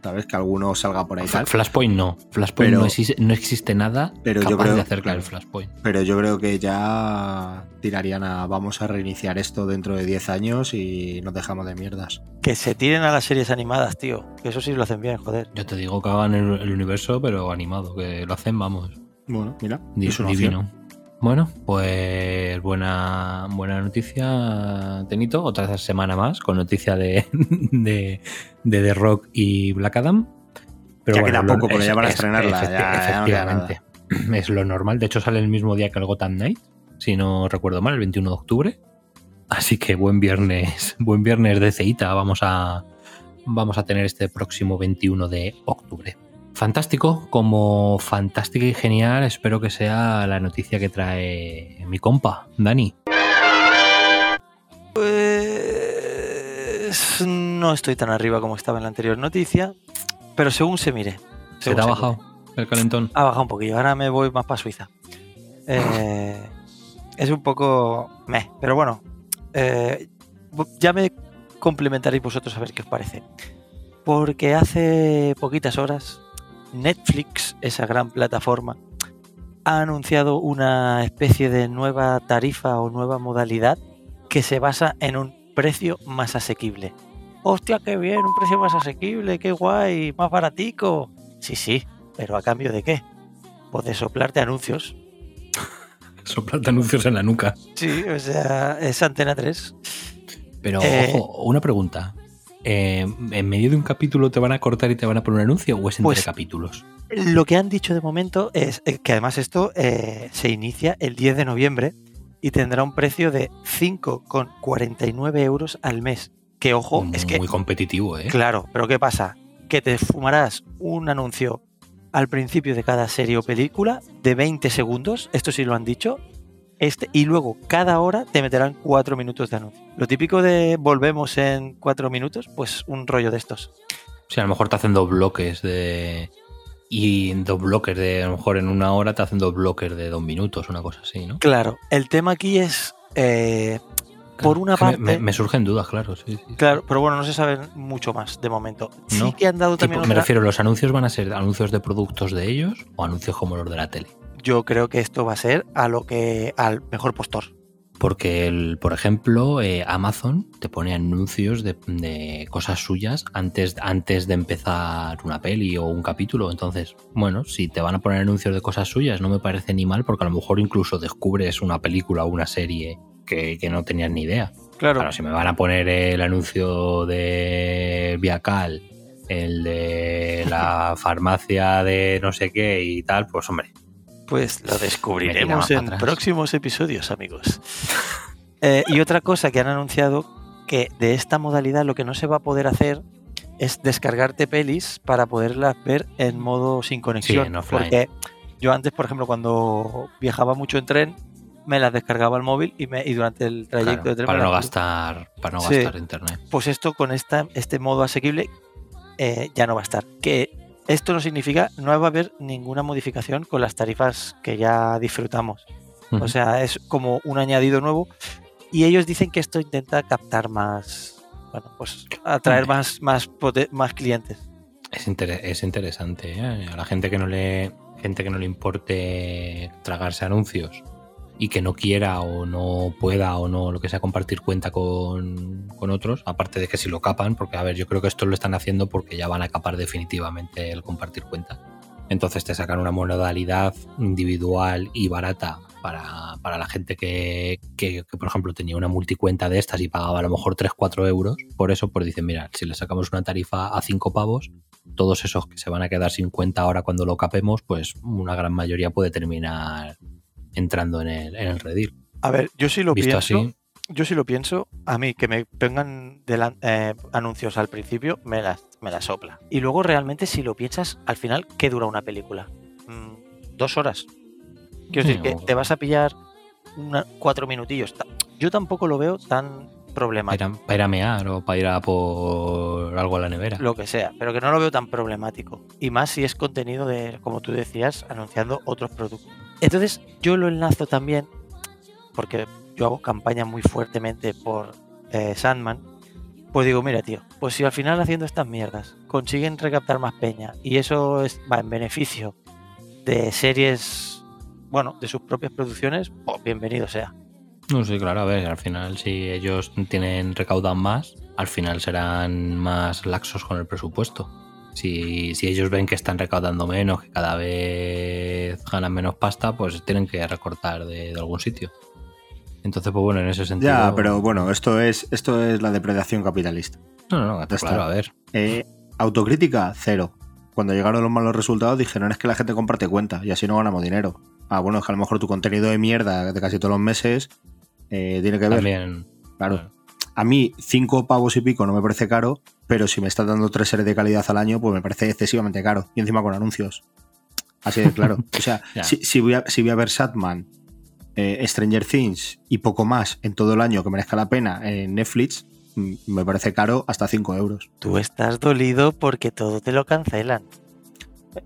¿Sabes? Que alguno salga por ahí tal.
Flashpoint no. Flashpoint
Pero-
no, existe, no existe nada
pero yo
capaz
creo-
de hacer caer
claro.
Flashpoint.
Pero yo creo que ya tirarían a vamos a reiniciar esto dentro de 10 años y nos dejamos de mierdas.
Que se tiren a las series animadas, tío. Que eso sí lo hacen bien, joder.
Yo te digo que hagan el, el universo, pero animado, que lo hacen, vamos.
Bueno, mira,
divino. Bueno, pues buena, buena noticia, Tenito. Otra semana más con noticia de, de, de The Rock y Black Adam.
Ya queda poco, porque ya van a
es-
estrenarla,
efecti-
ya- ya no queda
efectivamente. Es lo normal. De hecho, sale el mismo día que el Gotham Night, si no recuerdo mal, el 21 de octubre. Así que buen viernes, buen viernes de ceita vamos a, vamos a tener este próximo 21 de octubre. Fantástico, como fantástica y genial, espero que sea la noticia que trae mi compa, Dani.
Pues no estoy tan arriba como estaba en la anterior noticia, pero según se mire.
¿Se te ha
mire.
bajado el calentón?
Ha bajado un poquillo, ahora me voy más para Suiza. Eh, es un poco meh, pero bueno, eh, ya me complementaréis vosotros a ver qué os parece. Porque hace poquitas horas Netflix, esa gran plataforma, ha anunciado una especie de nueva tarifa o nueva modalidad que se basa en un precio más asequible. ¡Hostia, qué bien! Un precio más asequible, qué guay, más baratico. Sí, sí, pero ¿a cambio de qué? Pues de soplarte anuncios.
Soplarte anuncios en la nuca.
Sí, o sea, es Antena 3.
Pero,
Eh,
ojo, una pregunta. Eh, ¿En medio de un capítulo te van a cortar y te van a poner un anuncio o es entre
Pues-
capítulos?
Lo que han dicho de momento es eh, que además esto eh, se inicia el 10 de noviembre y tendrá un precio de 5,49 euros al mes. Que ojo, es que
Muy competitivo, ¿eh?
Claro, pero ¿qué pasa? Que te fumarás un anuncio al principio de cada serie o película de 20 segundos, esto sí lo han dicho, este, y luego cada hora te meterán 4 minutos de anuncio. Lo típico de volvemos en 4 minutos, pues un rollo de estos.
Sea, a lo mejor te hacen dos bloques de. Y dos bloques de. A lo mejor en una hora te hacen dos bloques de dos minutos, una cosa así, ¿no?
Claro, el tema aquí es, eh, por una parte...
Me, me surgen dudas, claro, sí. sí.
Claro, pero bueno, no se sabe mucho más de momento. Sí
¿No?
que han dado
Tipo,
también
me
otra-
refiero, ¿los anuncios van a ser anuncios de productos de ellos o anuncios como los de la tele?
Yo creo que esto va a ser a lo que al mejor postor.
Porque, el, por ejemplo, eh, Amazon te pone anuncios de, de cosas suyas antes, antes de empezar una peli o un capítulo. Entonces, bueno, si te van a poner anuncios de cosas suyas, no me parece ni mal, porque a lo mejor incluso descubres una película o una serie que, que no tenías ni idea.
Claro.
Claro, si me van a poner el anuncio de Viacal, el de la farmacia de no sé qué y tal, pues hombre,
Pues lo descubriremos en
atrás.
próximos episodios, amigos. Eh, y otra cosa que han anunciado, que de esta modalidad lo que no se va a poder hacer es descargarte pelis para poderlas ver en modo sin conexión.
en offline.
porque yo antes, por ejemplo, cuando viajaba mucho en tren, me las descargaba al móvil y, me, y durante el trayecto
claro,
de tren...
para no gastar, para no
Sí.
gastar internet.
Pues esto con esta, este modo asequible eh, ya no va a estar. Que esto no significa, no va a haber ninguna modificación con las tarifas que ya disfrutamos. O sea, es como un añadido nuevo Y ellos dicen que esto intenta captar más, bueno, pues atraer más, más, clientes.
Es, inter- es interesante, ¿eh? A la gente que no le gente que no le importe tragarse anuncios y que no quiera o no pueda o no lo que sea compartir cuenta con, con otros, aparte de que si lo capan, porque a ver, yo creo que esto lo están haciendo porque ya van a capar definitivamente el compartir cuenta. Entonces te sacan una modalidad individual y barata para, para la gente que, que, que, por ejemplo, tenía una multicuenta de estas y pagaba a lo mejor 3-4 euros. Por eso, pues dicen, mira, si le sacamos una tarifa a 5 pavos, todos esos que se van a quedar sin cuenta ahora cuando lo capemos, pues una gran mayoría puede terminar entrando en el, en el redil.
A ver, yo sí lo
Visto
pienso.
así,
Yo sí lo pienso, a mí que me pongan eh, anuncios al principio, me la, me la sopla. Y luego realmente si lo piensas, al final, ¿qué dura una película? Mm, dos horas. Quiero decir que te vas a pillar una- cuatro minutillos. Yo tampoco lo veo tan problemático.
para, para ir a mear o para ir a por algo a la nevera.
Lo que sea, pero que no lo veo tan problemático. Y más si es contenido de, como tú decías, anunciando otros productos. Entonces, yo lo enlazo también, porque yo hago campaña muy fuertemente por eh, Sandman. Pues digo, mira, tío, pues si al final haciendo estas mierdas consiguen recaptar más peña y eso es, va en beneficio de series, bueno, de sus propias producciones, pues bienvenido sea.
No sé, claro, a ver, al final si ellos tienen recaudan más, al final serán más laxos con el presupuesto. Si, si ellos ven que están recaudando menos, que cada vez ganan menos pasta, pues tienen que recortar de, de algún sitio. Entonces, pues bueno, en ese sentido.
Ya, pero bueno, esto es, esto es la depredación capitalista.
No, no, no, claro, a ver.
Eh, autocrítica, cero. Cuando llegaron los malos resultados dijeron es que la gente comparte cuenta y así no ganamos dinero. Ah, bueno, es que a lo mejor tu contenido de mierda de casi todos los meses eh, tiene que ver.
También.
Claro. A mí, cinco pavos y pico no me parece caro, pero si me estás dando tres series de calidad al año, pues me parece excesivamente caro. Y encima con anuncios. Así de claro. O sea,
Ya.
si, si voy a, si voy a ver Satman, eh, Stranger Things y poco más en todo el año que merezca la pena en Netflix, mm, me parece caro hasta 5 euros.
Tú estás dolido porque todo te lo cancelan.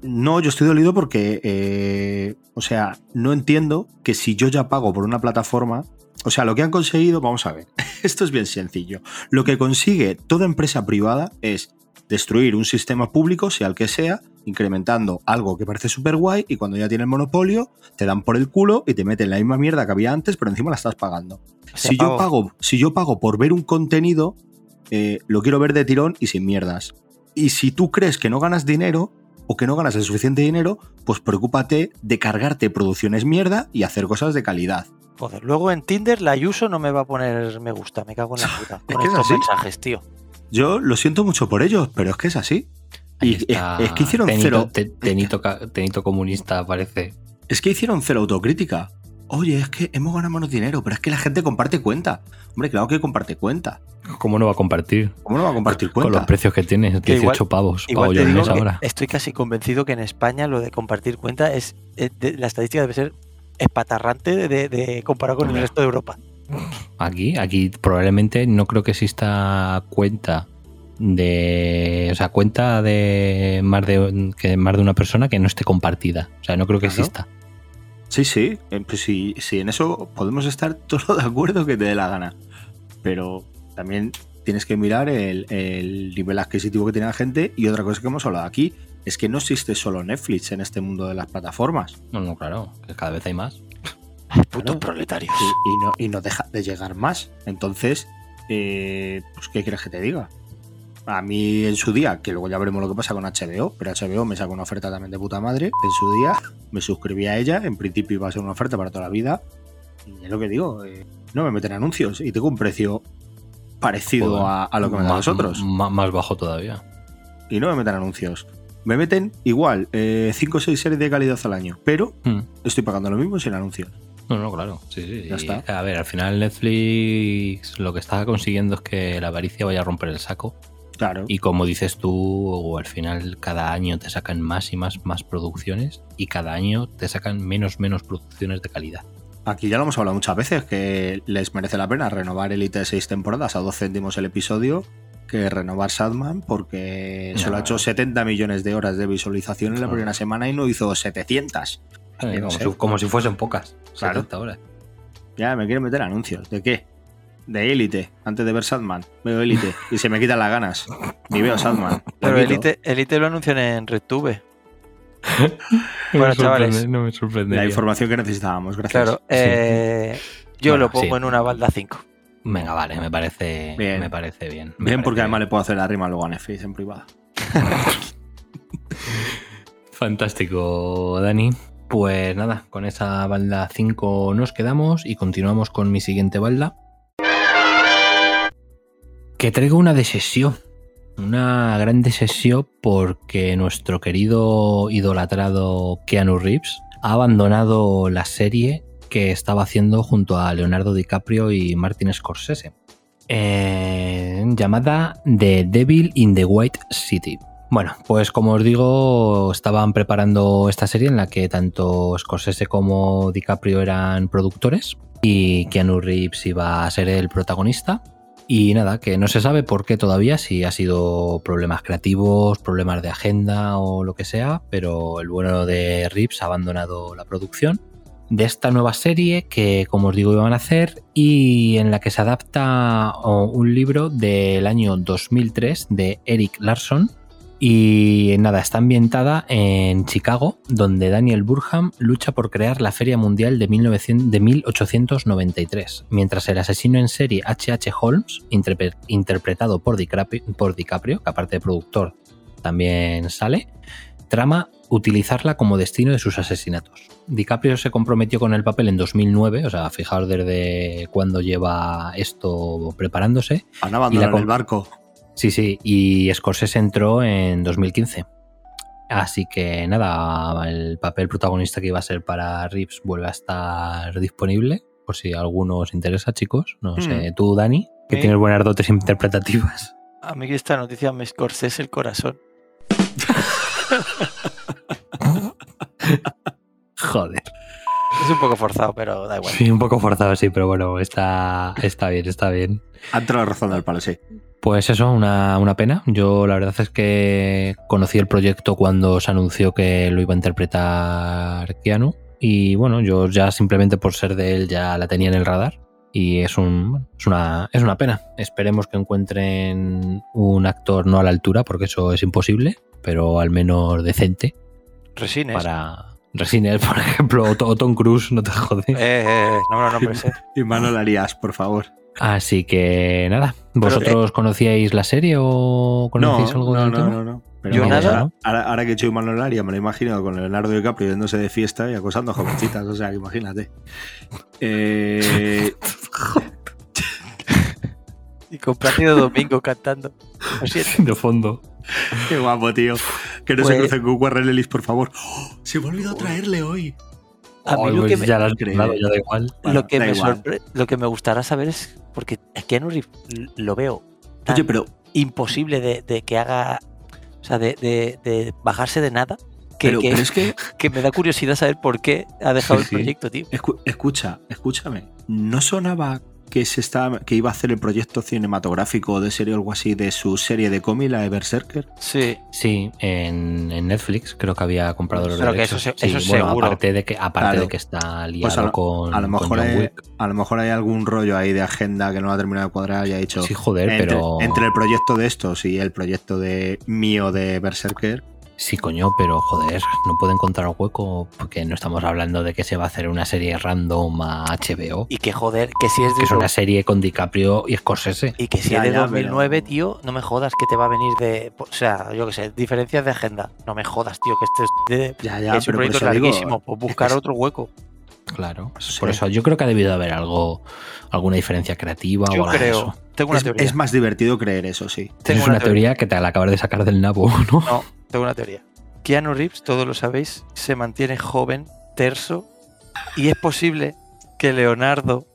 No, yo estoy dolido porque, eh, o sea, no entiendo que si yo ya pago por una plataforma, o sea, lo que han conseguido, vamos a ver, esto es bien sencillo. Lo que consigue toda empresa privada es destruir un sistema público, sea el que sea, incrementando algo que parece súper guay y cuando ya tiene el monopolio, te dan por el culo y te meten la misma mierda que había antes, pero encima la estás pagando. Si yo pago, si yo pago por ver un contenido, eh, lo quiero ver de tirón y sin mierdas. Y si tú crees que no ganas dinero o que no ganas el suficiente dinero, pues preocúpate de cargarte producciones mierda y hacer cosas de calidad.
Joder, luego en Tinder la Ayuso no me va a poner me gusta, me cago en la puta.
Es
Con
que es
estos
así.
mensajes, tío.
Yo lo siento mucho por ellos, pero es que es así. Y es, que hicieron
Tenito,
cero.
te- tenito, comunista, parece.
Es que hicieron cero autocrítica. Oye, es que hemos ganado menos dinero, pero es que la gente comparte cuenta. Hombre, claro que comparte cuenta.
¿Cómo no va a compartir?
¿Cómo no va a compartir
Con los
cuenta?
precios que tiene, 18
Que igual-
pavos.
Igual te digo
ahora.
estoy casi convencido que en España lo de compartir cuenta es, es de- la estadística debe ser espatarrante de, de- de- comparado con el resto de Europa.
Aquí, aquí probablemente no creo que exista cuenta de. O sea, cuenta de más de, que más de una persona que no esté compartida. O sea, no creo que
Claro.
exista.
Sí, sí, eh, pues sí, sí, en eso podemos estar todos de acuerdo que te dé la gana. Pero también tienes que mirar el, el nivel adquisitivo que tiene la gente y otra cosa que hemos hablado aquí es que no existe solo Netflix en este mundo de las plataformas
No, no, claro, que cada vez hay más.
Putos
Claro.
proletarios.
y, y no, y no deja de llegar más. Entonces, eh, pues ¿qué quieres que te diga? A mí en su día, que luego ya veremos lo que pasa con HBO, pero HBO me sacó una oferta también de puta madre. En su día me suscribí a ella, en principio iba a ser una oferta para toda la vida. Y es lo que digo, eh, no me meten anuncios y tengo un precio parecido
Joder,
a, a lo que me dan
más, ma- Más bajo todavía.
Y no me meten anuncios. Me meten igual, 5 o 6 series de calidad al año, pero
Hmm.
estoy pagando lo mismo sin anuncios.
No, no, claro. Sí, sí.
Ya está.
A ver, al final Netflix lo que está consiguiendo es que la avaricia vaya a romper el saco.
Claro.
Y como dices tú, al final cada año te sacan más y más, más producciones y cada año te sacan menos, menos producciones de calidad.
Aquí ya lo hemos hablado muchas veces, que les merece la pena renovar Elite de 6 temporadas a 2 céntimos el episodio que renovar Sadman porque solo
No.
ha hecho 70 millones de horas de visualización en la primera semana y no hizo 700.
Eh,
no
como, si, como si fuesen pocas.
Claro.
70 horas.
Ya me quieren meter anuncios. ¿De qué? De Élite, antes de ver Sadman. Veo Élite y se me quitan las ganas. Ni veo Sadman.
Pero Elite lo anuncian en RedTube.
No
Bueno,
me sorprende,
chavales.
no me sorprende.
La información que necesitábamos, gracias.
Claro. eh, yo
Bueno,
lo pongo
sí.
en una balda 5.
Venga, vale, me parece
Bien.
Me parece bien. me
Bien,
parece
porque además
bien.
le puedo hacer la rima luego a Netflix en privado.
Fantástico, Dani. Pues nada, con esa balda 5 nos quedamos y continuamos con mi siguiente balda. Que traigo una de sesión. Una gran sesión porque nuestro querido idolatrado Keanu Reeves ha abandonado la serie que estaba haciendo junto a Leonardo DiCaprio y Martin Scorsese. eh, llamada The Devil in the White City. Bueno, pues como os digo, estaban preparando esta serie en la que tanto Scorsese como DiCaprio eran productores y Keanu Reeves iba a ser el protagonista. Y nada, que no se sabe por qué todavía, si ha sido problemas creativos, problemas de agenda o lo que sea, pero el bueno de Reeves ha abandonado la producción de esta nueva serie que, como os digo, iban a hacer y en la que se adapta un libro del año 2003 de Eric Larson. Y nada, está ambientada en Chicago, donde Daniel Burham lucha por crear la Feria Mundial de, 1900 de 1893, mientras el asesino en serie H.H. Holmes, interpre- interpretado por por DiCaprio, que aparte de productor también sale, trama utilizarla como destino de sus asesinatos. DiCaprio se comprometió con el papel en 2009, o sea, fijaos desde cuándo lleva esto preparándose.
Han abandonado el barco.
Sí, sí, y Scorsese entró en 2015. Así que nada, el papel protagonista que iba a ser para Reeves vuelve a estar disponible, por si a alguno os interesa, chicos. No sé,
Mm.
tú, Dani, que
Sí.
tienes buenas dotes interpretativas.
A mí que esta noticia me escorsese el corazón.
Joder.
Es un poco forzado, pero da igual.
Sí, un poco forzado, sí, pero bueno, está, está bien, está bien.
Entrado la razón del palo, sí.
Pues eso, una, una pena. Yo la verdad es que conocí el proyecto cuando se anunció que lo iba a interpretar Keanu. Y bueno, yo ya simplemente por ser de él ya la tenía en el radar. Y es, un, bueno, es, una, es una pena. Esperemos que encuentren un actor no a la altura, porque eso es imposible, pero al menos decente
Resines.
para Resines, por ejemplo, o To- o Tom Cruise, no te jodes.
Eh, eh, eh, no me lo nombres, eh.
Y Manuel Arias, por favor.
Así que nada, ¿vosotros conocíais la serie o conocéis
No,
algo
no,
del
no,
tema?
no, no. Pero
Yo nada.
Ahora, ahora- ahora que he hecho Manuel Arias, me lo imagino con Leonardo DiCaprio yéndose de fiesta y acosando a jovencitas. O sea, que imagínate. Eh,
Y con Plácido Domingo cantando. Siento.
De fondo.
qué guapo, tío. Que no
Pues-
se crucen con Warren Ellis, por favor. ¡Oh! se me ha olvidado traerle hoy.
A mí lo
pues
que me,
ya lo
que me que gustará saber es porque a Keanu Reeves lo veo tan
Oye, pero,
imposible de, de que haga o sea de, de- de bajarse de nada que,
pero,
que-
pero es que,
que me da curiosidad saber por qué ha dejado
Sí,
el
sí.
proyecto tío
escu- escucha, escúchame. ¿No sonaba que se estaba, que iba a hacer el proyecto cinematográfico de serie o algo así de su serie de cómic, la de Berserker?
sí
Sí, en, en Netflix creo que había comprado los
Pero que
derechos.
eso se-
Sí,
eso
bueno,
seguro.
aparte de que aparte
Claro.
de que está liado
Pues a lo,
con,
a lo
con
mejor hay, a lo mejor hay algún rollo ahí de agenda que no lo ha terminado de cuadrar y ha dicho
Sí, joder,
entre,
pero
entre el proyecto de estos y el proyecto de mío de Berserker
sí, coño, pero joder, no puede encontrar hueco porque no estamos hablando de que se va a hacer una serie random a HBO,
y que joder que si es de
que es una serie con DiCaprio y Scorsese.
y que si
Ya,
es de
ya,
2009
pero-
tío no me jodas que te va a venir de o sea yo que sé diferencias de agenda no me jodas tío que este es de
ya
que
ya
es un proyecto
eso digo,
larguísimo pues buscar
es-
otro hueco
Claro,
Sí.
por eso yo creo que ha debido haber algo, alguna diferencia creativa o algo de
creo
eso.
tengo una
es,
teoría
es más divertido creer eso sí
tengo
es una teoría que te la acabas de sacar del nabo, ¿no?
No, tengo una teoría. Keanu Reeves, todos lo sabéis, se mantiene joven, terso, y es posible que Leonardo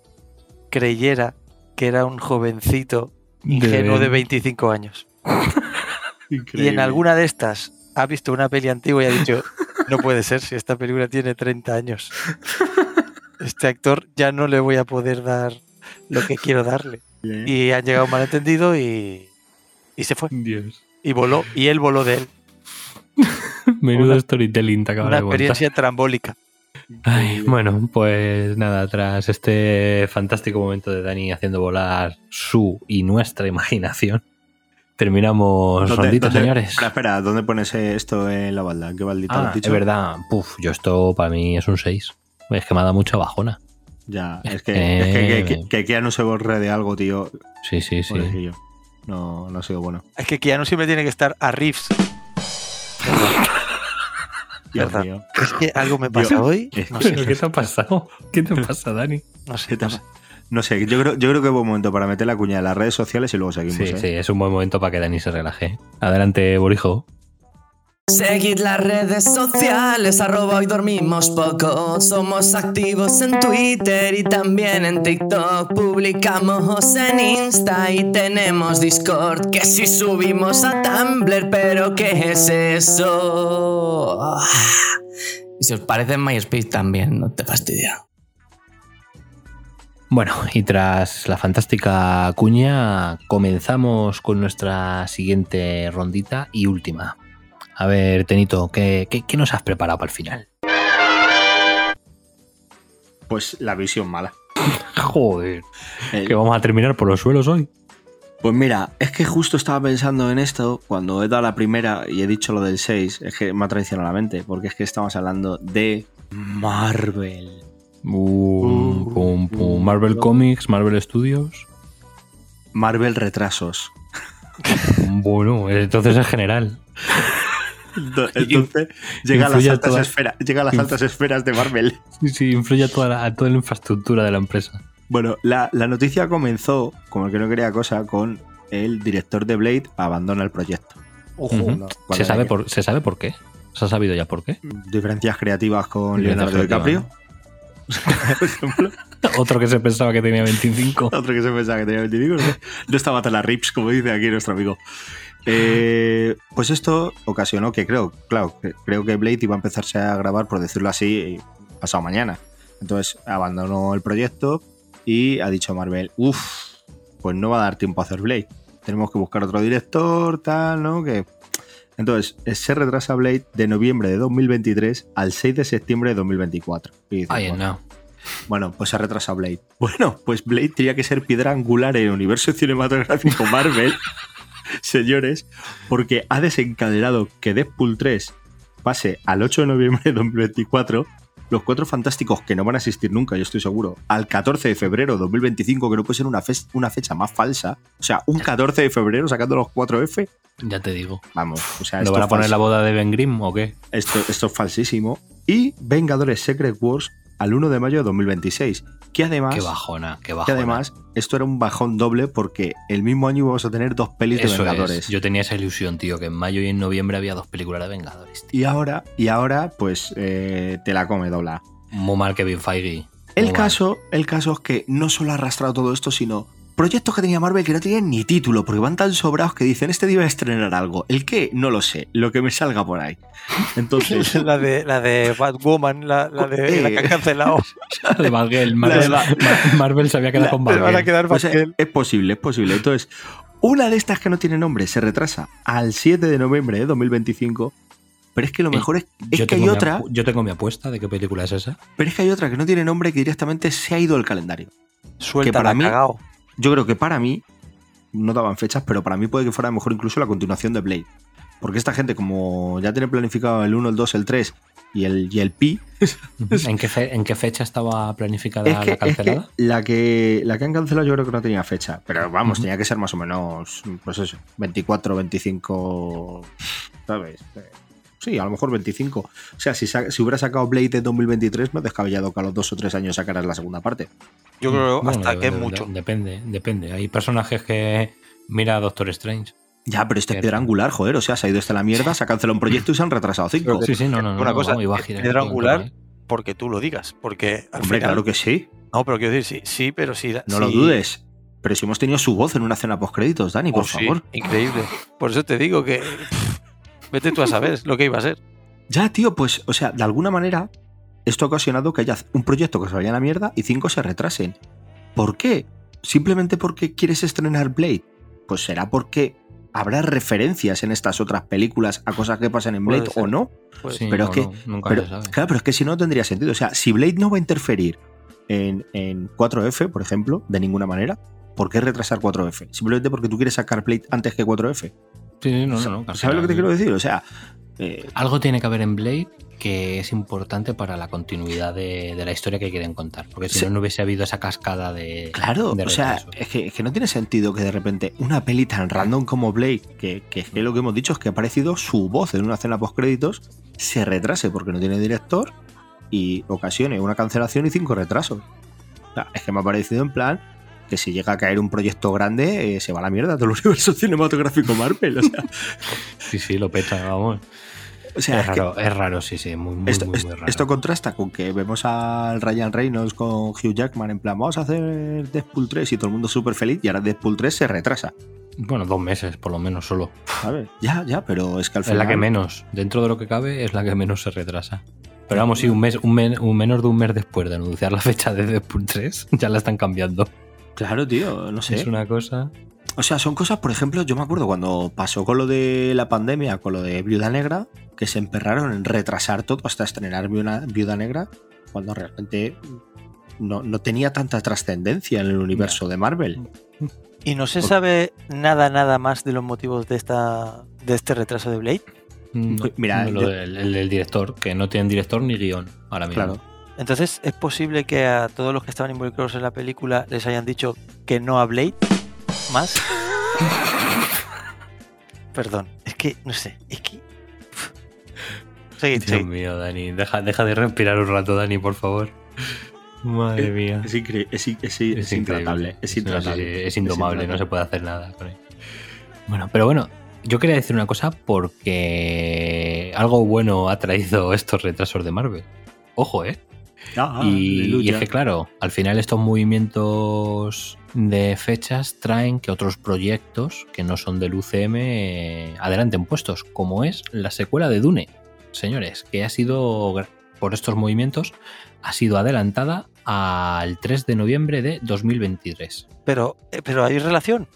creyera que era un jovencito ingenuo de 25 años. Y en alguna de estas ha visto una peli antigua y ha dicho, no puede ser si esta película tiene 30 años. Este actor ya no le voy a poder dar lo que quiero darle. Y han llegado un malentendido y, y se fue.
Dios.
Y voló. Y él voló de él.
Menudo
Una-
storytelling te acabas
Una
de contar.
experiencia trambólica.
Ay, bueno, pues nada, tras este fantástico momento de Dani haciendo volar su y nuestra imaginación, terminamos
¿Dónde-
ronditos,
dónde-
señores.
Espera, espera, ¿dónde pones esto en la balda? ¿Qué baldita
Ah, es verdad, puf, yo esto para mí es un 6. Es que me ha dado mucha bajona.
Ya, es que,
Eh,
es que, que, que Keanu se borre de algo, tío.
Sí, sí, sí.
No, no ha sido bueno.
Es que Keanu siempre tiene que estar a riffs.
Dios
Verdad.
mío.
Es que algo me pasa
Dios.
hoy. No sé.
¿Pero qué te ha pasado? ¿Qué te pasa, Dani?
No sé.
¿Qué te pasa? No sé, yo creo, yo creo que es buen momento para meter la cuña en las redes sociales y luego seguimos.
Sí,
¿eh?
sí, es un buen momento para que Dani se relaje. Adelante, Borijo.
Seguid las redes sociales, arroba hoy dormimos poco. Somos activos en Twitter y también en TikTok. Publicamos en Insta y tenemos Discord. Que si subimos a Tumblr, pero ¿qué es eso? Ah. Y si os parece en MySpace también, no te fastidia.
Bueno, y tras la fantástica cuña, comenzamos con nuestra siguiente rondita y última. A ver, Tenito, ¿qué, qué, qué nos has preparado para el final?
Pues la visión mala.
Joder,
El-
que vamos a terminar por los suelos hoy.
Pues mira, es que justo estaba pensando en esto cuando he dado la primera y he dicho lo del 6, es que me ha traicionado la mente, porque es que estamos hablando de Marvel.
Pum, pum. Marvel Comics, Marvel Studios.
Marvel retrasos.
Bueno, entonces es general.
Ento- Entonces llega a las
a
altas
toda-
esferas, llega a las altas esferas de Marvel.
Sí, sí, influye a toda la, a toda la infraestructura de la empresa.
Bueno, la, la noticia comenzó, como el que no quería cosa, con el director de Blade abandona el proyecto.
Ojo.
No,
¿Se,
¿cuál
sabe por, ¿Se sabe por qué? ¿Se ha sabido ya por qué?
Diferencias creativas con
Diferencias
Leonardo
creativas,
DiCaprio.
Otro que se pensaba que tenía 25.
Otro que se pensaba que tenía 25. No, no estaba tan la rips, como dice aquí nuestro amigo. Eh, pues esto ocasionó que creo, claro, que- creo que Blade iba a empezarse a grabar, por decirlo así, pasado mañana. Entonces abandonó el proyecto y ha dicho Marvel, uff, pues no va a dar tiempo a hacer Blade. Tenemos que buscar otro director, tal, ¿no? Que... Entonces, eh, se retrasa Blade de noviembre de 2023 al 6 de septiembre de 2024. Y dices,
Ay,
bueno,
no.
bueno, pues se ha retrasado Blade. Bueno, pues Blade tenía que ser piedra angular en el universo cinematográfico Marvel, señores, porque ha desencadenado que Deadpool 3 pase al 8 de noviembre de 2024, los cuatro fantásticos que no van a existir nunca, yo estoy seguro, al 14 de febrero de 2025, que no puede ser una, una fecha más falsa. O sea, un 14 de febrero sacando los 4F.
Ya te digo.
Vamos, o sea,
¿No
esto
van a poner la boda de Ben Grimm o qué?
Esto, esto es falsísimo. Y Vengadores Secret Wars al 1 de mayo de 2026. Que además,
Qué bajona, qué
que
bajona.
además esto era un bajón doble porque el mismo año íbamos a tener dos pelis de Vengadores.
es. Yo tenía esa ilusión, tío, que en mayo y en noviembre había dos películas de Vengadores. tío.
Y ahora, y ahora, pues eh, te la come dobla.
Muy mal Kevin Feige.
El
mal.
caso, el caso es que no solo ha arrastrado todo esto, sino proyectos que tenía Marvel que no tenían ni título, porque van tan sobrados que dicen, este día iba a estrenar algo. ¿El qué? No lo sé, lo que me salga por ahí. Entonces,
la de la de Batwoman, la, la de la que han cancelado.
de Marvel.
La
Marvel,
de Ba-
Mar- Marvel se había quedado
La-
con
van a
Marvel.
quedar
Pues, eh,
Batgirl.
es posible, es posible. Entonces, una de estas que no tiene nombre se retrasa al 7 de noviembre de 2025. Pero es que lo
Eh,
mejor es, es que hay otra,
yo tengo mi apuesta de qué película es esa.
pero es que hay otra que no tiene nombre que directamente se ha ido del calendario.
Suelta
para
la
mí-
cagao.
Yo creo que para mí, no daban fechas, pero para mí puede que fuera mejor incluso la continuación de Blade. Porque esta gente, como ya tiene planificado el 1, el 2, el 3 y el, y el Pi,
¿En qué, fe- en qué fecha estaba planificada
es que,
la
es que
cancelada?
la que la que han cancelado yo creo que no tenía fecha. Pero vamos, tenía que ser más o menos, pues eso, 24, 25, ¿sabes? Eh, Sí, a lo mejor 25. O sea, si, hubiera sacado Blade en 2023, no he descabellado que a los dos o tres años sacaras la segunda parte.
Yo creo
Bueno,
hasta
de-
que es
de-
mucho.
de- depende, depende. Hay personajes que. Mira a Doctor Strange.
Ya, pero este es piedra angular, joder. O sea, se ha ido hasta la mierda, se ha cancelado un proyecto y se han retrasado cinco.
Sí, sí, no, no, no.
Una
no,
cosa,
no,
piedra angular,
ahí.
porque tú lo digas. Porque al
Hombre,
final.
claro que sí.
No, pero quiero decir, sí, sí, pero sí.
No lo dudes. Pero si hemos tenido su voz en una cena post-créditos, Dani, por
Oh, sí,
favor.
increíble. Por eso te digo que. Vete tú a saber lo que iba a ser.
Ya, tío, pues, o sea, de alguna manera, esto ha ocasionado que haya un proyecto que se vaya a la mierda y cinco se retrasen. ¿Por qué? ¿Simplemente porque quieres estrenar Blade? Pues será porque ¿Habrá referencias en estas otras películas a cosas que pasan en Blade o no?
Pues
Sí,
pero
no,
es que-
no, nunca
Pero,
se sabe.
claro, pero es que si no, no tendría sentido. O sea, si Blade no va a interferir en, en 4F, por ejemplo, de ninguna manera, ¿por qué retrasar 4F? Simplemente porque tú quieres sacar Blade antes que 4F.
Sí, sí, no, no, no, que al
¿Sabes lo que te quiero decir? O sea, eh,
Algo tiene que haber en Blade que es importante para la continuidad de, de la historia que quieren contar. Porque si
Sí.
no, no hubiese habido esa cascada de.
claro,
de
o sea, es que, es que no tiene sentido que de repente una peli tan random como Blade, que, que es que lo que hemos dicho es que ha aparecido su voz en una escena post-créditos, se retrase porque no tiene director y ocasione una cancelación y cinco retrasos. O sea, es que me ha parecido en plan que si llega a caer un proyecto grande, eh, se va a la mierda todo el universo cinematográfico Marvel. O sea,
Sí, sí, lo peta, vamos.
o sea,
es,
es que
raro, es raro, sí, sí, muy, muy,
esto,
muy,
es-
muy raro.
esto contrasta con que vemos al Ryan Reynolds con Hugh Jackman en plan, vamos a hacer Deadpool 3 y todo el mundo súper feliz y ahora Deadpool 3 se retrasa.
Bueno, dos meses, por lo menos, solo.
¿Sabes? Ya, ya, pero es que al
Es
final...
la que menos. Dentro de lo que cabe, es la que menos se retrasa. Pero vamos, sí, un mes, un, men- un menos de un mes después de anunciar la fecha de Deadpool 3, ya la están cambiando.
Claro, tío, no sé.
Es una cosa.
O sea, son cosas, por ejemplo, yo me acuerdo cuando pasó con lo de la pandemia, con lo de Viuda Negra, que se emperraron en retrasar todo hasta estrenar Viuda, Viuda Negra, cuando realmente no, no tenía tanta trascendencia en el universo de Marvel.
¿Y no se sabe nada, nada más de los motivos de esta de este retraso de Blade?
No,
Pues Mira,
lo
yo-
del, el del director, que no tienen director ni guion ahora mismo.
Claro.
Entonces, ¿es posible que a todos los que estaban involucrados en la película les hayan dicho que no a Blade más? Perdón, es que, no sé, es que... Seguid,
Dios
seguid.
mío, Dani, deja, deja de respirar un rato, Dani, por favor. Madre mía.
Es, incre- es, es, es intratable.
increíble.
Es intratable.
es indomable, no se puede hacer nada con él. Bueno, pero bueno, yo quería decir una cosa porque algo bueno ha traído estos retrasos de Marvel. Ojo, ¿eh?
Ah,
y, es que claro, al final estos movimientos de fechas traen que otros proyectos que no son del UCM eh, adelanten puestos, como es la secuela de Dune, señores, que ha sido, por estos movimientos, ha sido adelantada al 3 de noviembre de 2023.
Pero, eh, pero hay relación.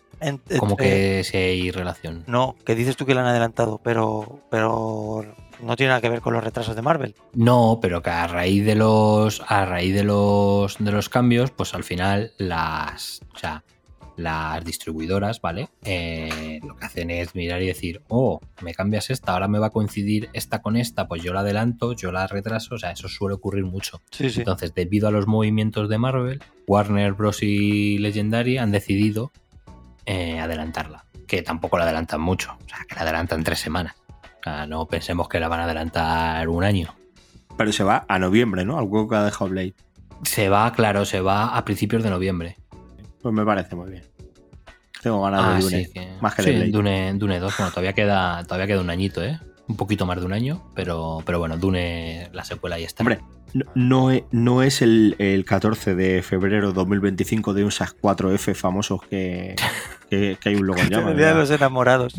Como que si hay relación.
No, que dices tú que la han adelantado, pero, pero no tiene nada que ver con los retrasos de Marvel.
No, pero que a raíz de los a raíz de los de los cambios, pues al final las o sea, las distribuidoras, ¿vale? Eh, lo que hacen es mirar y decir, oh, me cambias esta, ahora me va a coincidir esta con esta, pues yo la adelanto, yo la retraso, o sea, eso suele ocurrir mucho.
Sí, sí.
Entonces, debido a los movimientos de Marvel, Warner Bros. y Legendary han decidido eh, adelantarla. Que tampoco la adelantan mucho, o sea, que la adelantan tres semanas. Sea, no pensemos que la van a adelantar un año.
Pero se va a noviembre, ¿no? Al hueco que ha dejado Blade.
Se va, claro, se va a principios de noviembre.
Pues me parece muy bien. Tengo ganas
Ah,
de Dune.
sí, que-
Más que
sí,
de Blade.
Dune, Dune 2, bueno, todavía queda, todavía queda un añito, ¿eh? Un poquito más de un año, pero, pero bueno, Dune, la secuela ya está.
Hombre, no, no e- no es el, el 14 de febrero de 2025 de unos 4F famosos que, que, que hay un logo en llamas.
El día de los enamorados.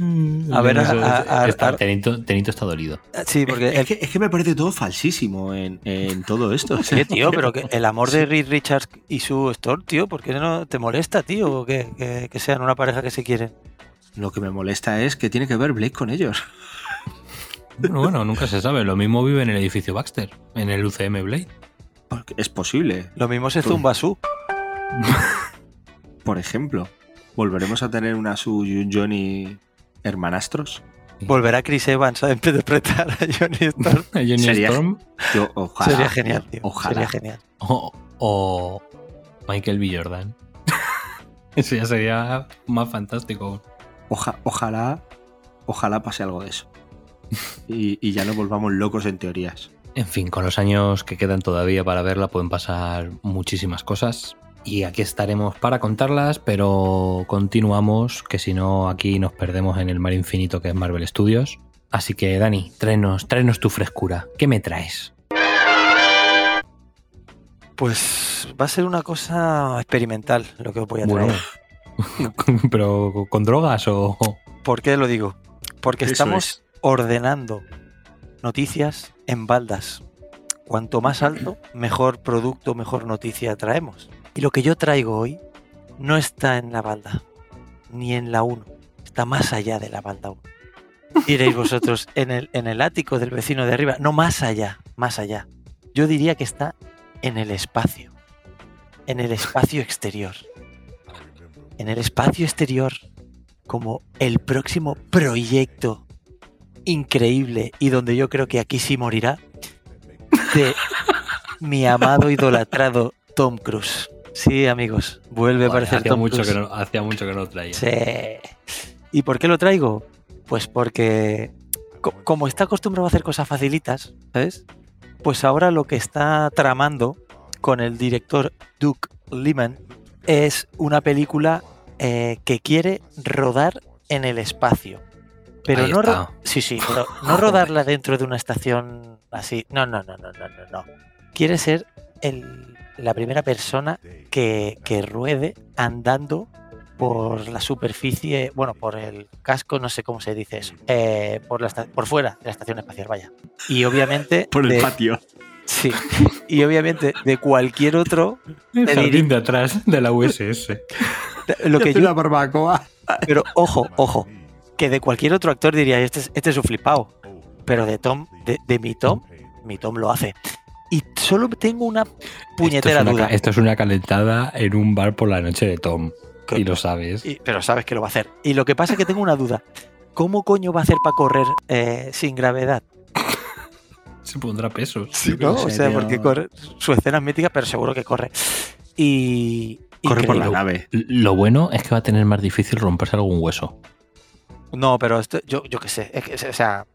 A ver,
Eso-
a- a-
está-
a-
Tenito, Tenito está dolido.
Sí, porque
Es que, es que me parece todo falsísimo en, en todo esto.
Sí, tío, pero que el amor de Reed Richards y su Storm, tío, ¿por qué no te molesta, tío? o Que, que, que sean una pareja que se quieren.
Lo que me molesta es que tiene que ver Blake con ellos.
Bueno, bueno, nunca se sabe. Lo mismo vive en el edificio Baxter, en el UCM Blade.
Porque es posible.
Lo mismo se zumba su.
Por ejemplo, ¿volveremos a tener una Sue y un Johnny hermanastros?
Volverá Chris Evans a interpretar a Johnny Storm.
Johnny
Sería-
Storm
Yo, ojalá.
Sería genial, tío.
Ojalá.
Sería genial.
o, o Michael B. Jordan. Eso ya sería más fantástico.
Oja- ojalá, ojalá pase algo de eso. Y, y ya no volvamos locos en teorías.
En fin, con los años que quedan todavía para verla pueden pasar muchísimas cosas. Y aquí estaremos para contarlas, pero continuamos, que si no aquí nos perdemos en el mar infinito que es Marvel Studios. Así que Dani, tráenos, tráenos tu frescura. ¿Qué me traes?
Pues va a ser una cosa experimental lo que os voy a traer.
Bueno, pero con drogas o...
¿Por qué lo digo? Porque
Eso
estamos
es.
Ordenando noticias en baldas. Cuanto más alto, mejor producto, mejor noticia traemos. Y lo que yo traigo hoy no está en la balda, ni en la 1, está más allá de la banda 1. Diréis vosotros, en el, en el ático del vecino de arriba. No, más allá, más allá. Yo diría que está en el espacio. En el espacio exterior. En el espacio exterior como el próximo proyecto increíble y donde yo creo que aquí sí morirá de mi amado idolatrado Tom Cruise. Sí, amigos, vuelve a aparecer
hacía
Tom
mucho
Cruise.
que no, hacía mucho que no lo traía.
Sí. ¿Y por qué lo traigo? Pues porque co- como está acostumbrado a hacer cosas facilitas, ¿sabes? Pues ahora lo que está tramando con el director Duke Liman es una película eh, que quiere rodar en el espacio. Pero
Ahí
no,
está.
sí, sí, pero no rodarla dentro de una estación así. No, no, no, no, no, no, no. Quiere ser el- la primera persona que, que ruede andando por la superficie, bueno, por el casco, no sé cómo se dice eso, eh, por, la por fuera de la estación espacial, vaya. Y obviamente...
Por el
de-
patio.
Sí, y obviamente de cualquier otro,
El jardín
diría-
de atrás de la USS.
lo que yo,
una barbacoa.
pero ojo, ojo, que de cualquier otro actor diría, este es, este es un flipado, pero de Tom, de, de mi Tom, mi Tom lo hace. Y solo tengo una puñetera
esto, es una,
duda.
esto es una calentada en un bar por la noche de Tom.
Que-
Y lo sabes.
Y- pero sabes que lo va a hacer. Y lo que pasa es que tengo una duda. ¿Cómo coño va a hacer para correr eh, sin gravedad?
Se pondrá pesos.
¿no? O sea, porque corre, su escena es mítica, pero seguro que corre. Y.
Corre por la nave.
Lo bueno es que va a tener más difícil romperse algún hueso.
No, pero esto, yo, yo qué sé. es que, o sea,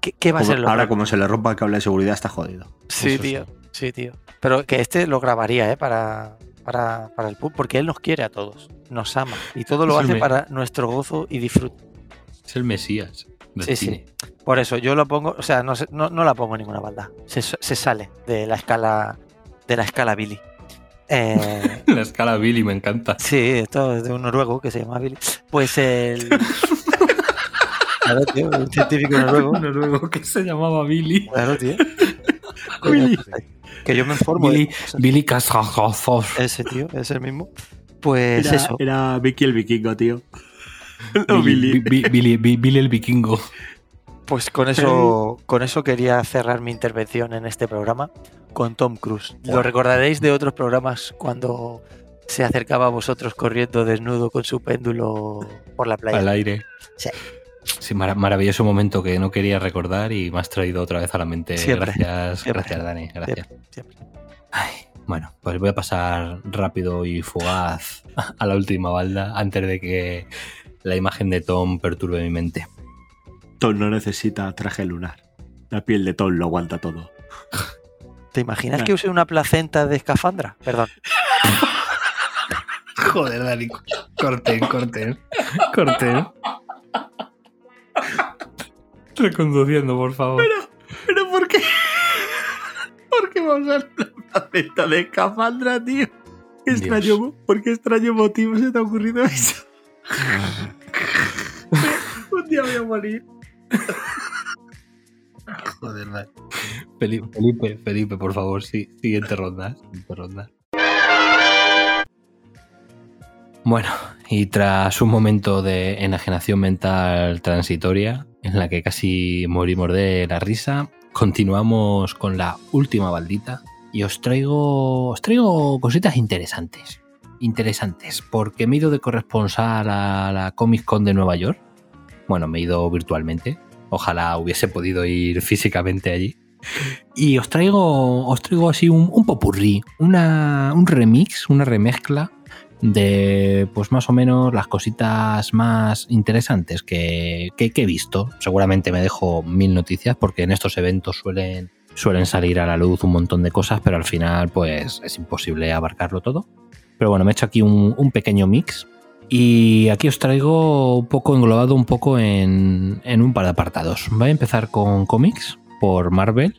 ¿qué, qué va a ser lo
Ahora, como se le rompa el cable de seguridad, está jodido.
Sí,
Eso
tío. Sí, tío. Pero que este lo grabaría, ¿eh? Para, para, para el pub, porque él nos quiere a todos. Nos ama. Y todo lo
Es
hace para nuestro gozo y disfrute.
Es el Mesías del
Sí, sí. Por eso yo lo pongo, o sea, no, no, no la pongo en ninguna balda. Se, se sale de la escala de la escala Billy. Eh,
La escala Billy me encanta.
sí, esto es de un noruego que se llama Billy. Pues el. Claro, tío, un científico noruego.
Un noruego que se llamaba Billy.
Claro, tío. Coño, Que yo me informo.
Billy,
cosas.
Billy.
Ese tío, es el mismo. Pues
Era,
eso.
era Vicky el vikingo, tío. No,
Billy,
Billy.
Bi- Billy, Bi- Billy el vikingo.
Pues con eso, con eso quería cerrar mi intervención en este programa con Tom Cruise. Lo recordaréis de otros programas cuando se acercaba a vosotros corriendo desnudo con su péndulo por la playa.
Al aire.
Sí.
Sí, mara- maravilloso momento que no quería recordar y me has traído otra vez a la mente.
Siempre,
gracias,
siempre.
gracias, Dani. Gracias.
Siempre.
Ay, bueno, pues voy a pasar rápido y fugaz a la última balda antes de que la imagen de Tom perturbe mi mente.
Tom no necesita traje lunar. La piel de Tom lo aguanta todo.
¿Te imaginas que use una placenta de escafandra? Perdón.
Joder, Dani. Corten, corten. Corten. Reconduciendo, por favor.
¿Pero por qué? ¿Por qué vamos a usar una placenta de escafandra, tío? ¿Qué
Dios.
extraño, ¿Por qué extraño motivo se te ha ocurrido eso? Un día voy a morir.
Joder, Dani. Felipe, Felipe, Felipe, por favor, sí. Siguiente ronda. Siguiente ronda. Bueno, y tras un momento de enajenación mental transitoria, en la que casi morimos de la risa, continuamos con la última baldita y os traigo, os traigo cositas interesantes. Interesantes, porque me he ido de corresponsal a la Comic Con de Nueva York. Bueno, me he ido virtualmente. Ojalá hubiese podido ir físicamente allí. Y os traigo, os traigo así un, un popurrí, una, un remix, una remezcla de pues más o menos las cositas más interesantes que, que- que he visto. Seguramente me dejo mil noticias porque en estos eventos suelen, suelen salir a la luz un montón de cosas, pero al final pues es imposible abarcarlo todo. Pero bueno, me he hecho aquí un, pequeño mix y aquí os traigo un poco englobado un poco en, en un par de apartados. Voy a empezar con cómics por Marvel,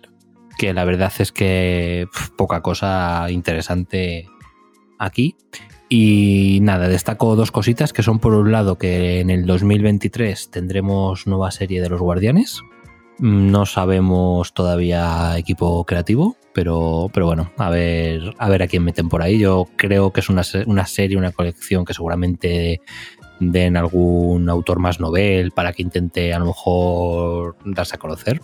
que la verdad es que poca cosa interesante aquí. Y nada, destaco dos cositas que son por un lado que en el 2023 tendremos nueva serie de los Guardianes. Mm, No sabemos todavía equipo creativo, pero, pero bueno, a ver, a ver a quién meten por ahí. Yo creo que es una, una serie, una colección que seguramente den algún autor más novel para que intente a lo mejor darse a conocer.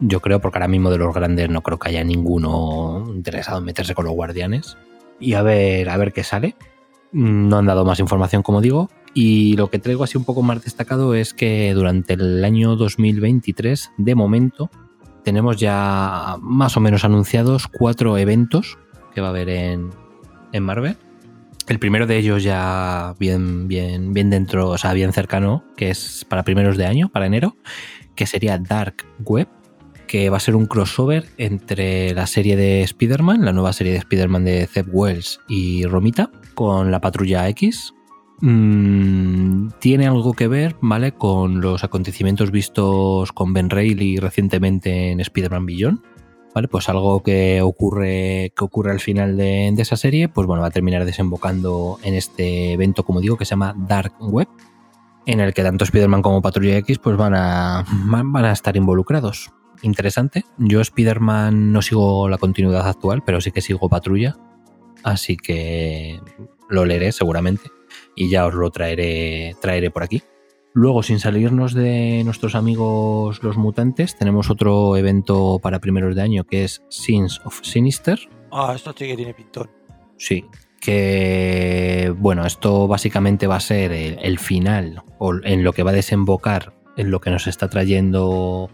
Yo creo, porque ahora mismo de los grandes no creo que haya ninguno interesado en meterse con los guardianes. Y a ver, a ver qué sale. No han dado más información, como digo. Y lo que traigo así un poco más destacado es que durante el año 2023, de momento, tenemos ya más o menos anunciados cuatro eventos que va a haber en, en Marvel. El primero de ellos ya bien, bien, bien dentro, o sea, bien cercano, que es para primeros de año, para enero, que sería Dark Web, que va a ser un crossover entre la serie de Spider-Man, la nueva serie de Spider-Man de Zeb Wells y Romita, con la Patrulla X. Mm, tiene algo que ver, ¿vale? Con los acontecimientos vistos con Ben Reilly recientemente en Spider-Man Beyond. ¿Vale? Pues algo que ocurre, que ocurre al final de, esa serie, pues bueno, va a terminar desembocando en este evento, como digo, que se llama Dark Web, en el que tanto Spider-Man como Patrulla X pues van a, van a estar involucrados. Interesante. Yo Spider-Man no sigo la continuidad actual, pero sí que sigo Patrulla. Así que lo leeré seguramente y ya os lo traeré, traeré por aquí. Luego, sin salirnos de nuestros amigos los mutantes, tenemos otro evento para primeros de año que es Sins of Sinister.
Ah, esto sí que tiene pintón.
Sí, que bueno, esto básicamente va a ser el, final o en lo que va a desembocar en lo que nos está trayendo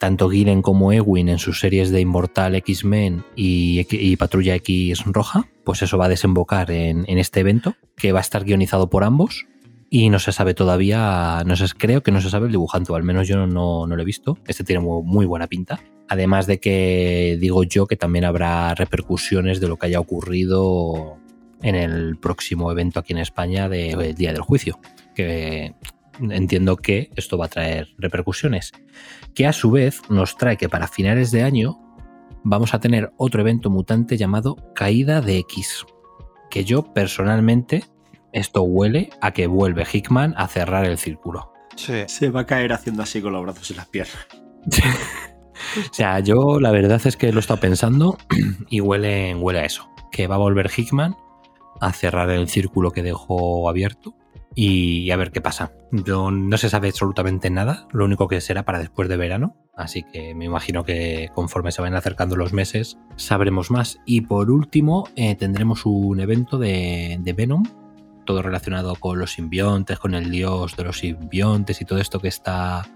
tanto Gilen como Ewin en sus series de Inmortal X-Men y, Patrulla X Roja, pues eso va a desembocar en, este evento que va a estar guionizado por ambos y no se sabe todavía, no sé, creo que no se sabe el dibujante, o al menos yo no, lo he visto. Este tiene muy, buena pinta. Además de que digo yo que también habrá repercusiones de lo que haya ocurrido en el próximo evento aquí en España del Día del Juicio, que entiendo que esto va a traer repercusiones. Que a su vez nos trae que para finales de año vamos a tener otro evento mutante llamado Caída de X, que yo personalmente esto huele a que vuelve Hickman a cerrar el círculo.
Sí. Se va a caer haciendo así con los brazos y las piernas.
o sea, yo la verdad es que lo he estado pensando y huele, huele a eso. Que va a volver Hickman a cerrar el círculo que dejó abierto y a ver qué pasa. Yo, no se sabe absolutamente nada, lo único que será para después de verano, así que me imagino que conforme se vayan acercando los meses sabremos más. Y por último, eh, tendremos un evento de, Venom todo relacionado con los simbiontes, con el dios de los simbiontes y todo esto que está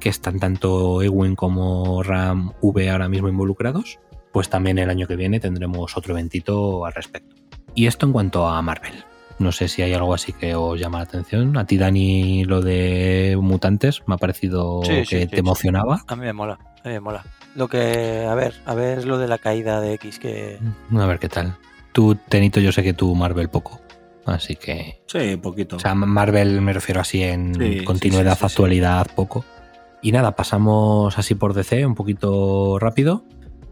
que están tanto Ewin como Ram V ahora mismo involucrados, pues también el año que viene tendremos otro eventito al respecto. Y esto en cuanto a Marvel. No sé si hay algo así que os llama la atención. A ti, Dani, lo de mutantes me ha parecido que te emocionaba.
A mí me mola, a mí me mola. Lo que, a ver, a ver lo de la caída de X que...
A ver qué tal. Tú, Tenito, yo sé que tú Marvel poco. Así que.
Sí, poquito.
O sea, Marvel me refiero así en continuidad, actualidad, poco. Y nada, pasamos así por DC, un poquito rápido.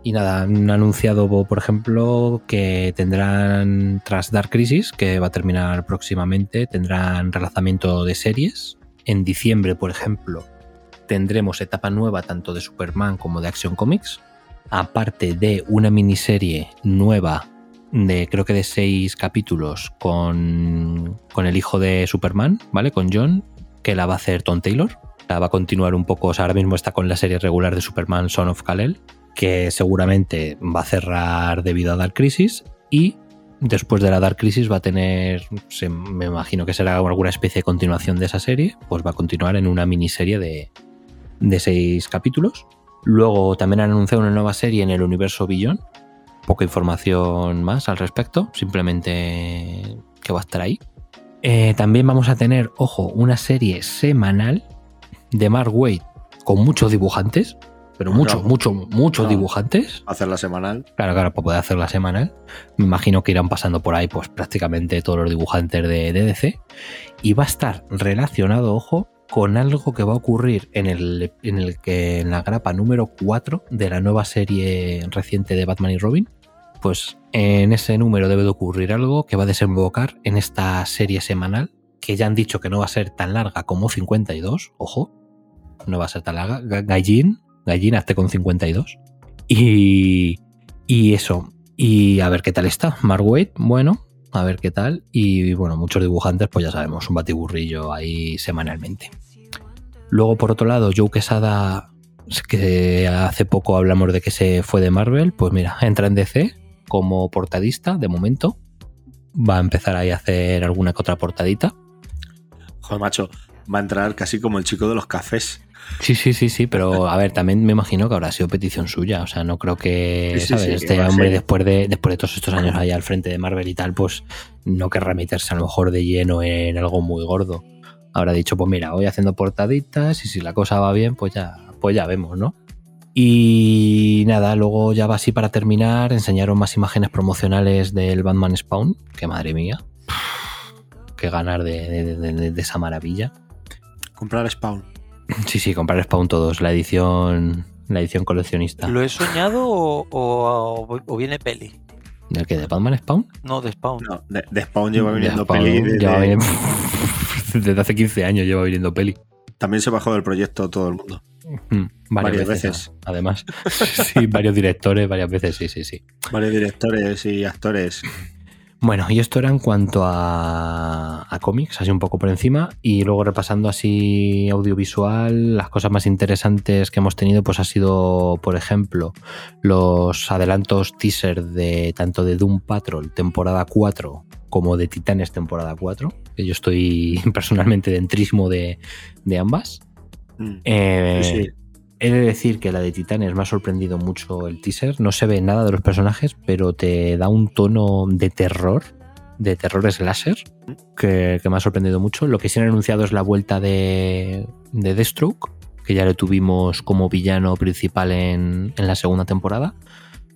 Y nada, han anunciado, por ejemplo, que tendrán, tras Dark Crisis, que va a terminar próximamente, tendrán relanzamiento de series. En diciembre, por ejemplo, tendremos etapa nueva tanto de Superman como de Action Comics. Aparte de una miniserie nueva de creo que de seis capítulos con, con el hijo de Superman, ¿vale? Con John, que la va a hacer Tom Taylor. La va a continuar un poco, o sea, ahora mismo está con la serie regular de Superman Son of Kal-El, que seguramente va a cerrar debido a Dark Crisis y después de la Dark Crisis va a tener, me imagino que será alguna especie de continuación de esa serie, pues va a continuar en una miniserie de, de seis capítulos. Luego también han anunciado una nueva serie en el universo Beyond, poca información más al respecto, simplemente que va a estar ahí. Eh, también vamos a tener, ojo, una serie semanal de Mark Wade con muchos dibujantes, pero muchos, muchos, muchos dibujantes.
Hacerla semanal.
Claro, claro, para poder hacerla semanal. Me imagino que irán pasando por ahí, pues prácticamente todos los dibujantes de, de DC. Y va a estar relacionado, ojo, con algo que va a ocurrir en el, en el que en la grapa número 4 de la nueva serie reciente de Batman y Robin, pues en ese número debe de ocurrir algo que va a desembocar en esta serie semanal, que ya han dicho que no va a ser tan larga como 52, ojo, no va a ser tan larga, Gallín, Gallín hazte con 52. Y, y eso, y a ver qué tal está. Mark bueno, a ver qué tal. Y bueno, muchos dibujantes, pues ya sabemos, un batiburrillo ahí semanalmente. Luego, por otro lado, Joe Quesada, que hace poco hablamos de que se fue de Marvel, pues mira, entra en DC como portadista de momento. Va a empezar ahí a hacer alguna que otra portadita.
Joder, macho, va a entrar casi como el chico de los cafés.
Sí, sí, sí, sí, pero a ver, también me imagino que habrá sido petición suya. O sea, no creo que,
Sí, sí,
¿sabes?
sí, que
este hombre, después de, después de todos estos años allá al frente de Marvel y tal, pues no querrá meterse a lo mejor de lleno en algo muy gordo. Habrá dicho, pues mira, voy haciendo portaditas y si la cosa va bien, pues ya, pues ya vemos, ¿no? Y nada, luego ya va así para terminar, enseñaron más imágenes promocionales del Batman Spawn, que madre mía, qué ganar de- de- de- de- de esa maravilla.
Comprar Spawn.
Sí, sí, comprar Spawn todos, la edición, la edición coleccionista.
¿Lo he soñado o, o- o viene peli?
¿Del que? ¿De Batman Spawn?
No, de Spawn.
No, de, de Spawn lleva
De
viniendo
Spawn,
peli. desde-
lleva viniendo- Desde hace 15 años lleva viniendo peli.
También se bajó del proyecto todo el mundo.
Mm, varias,
Varias
veces,
veces.
Además, sí, varios directores, varias veces, sí, sí, sí.
Varios directores y actores.
Bueno, y esto era en cuanto a, a cómics, así un poco por encima. Y luego repasando así audiovisual, las cosas más interesantes que hemos tenido, pues ha sido, por ejemplo, los adelantos teaser de tanto de Doom Patrol temporada 4 como de Titanes temporada 4. Que yo estoy personalmente dentrísimo de, de ambas.
Mm.
Eh,
Sí, sí.
He de decir que la de Titanes me ha sorprendido mucho el teaser. No se ve nada de los personajes, pero te da un tono de terror, de terror slasher, que, que me ha sorprendido mucho. Lo que sí han anunciado es la vuelta de, de Deathstroke, que ya lo tuvimos como villano principal en, en la segunda temporada.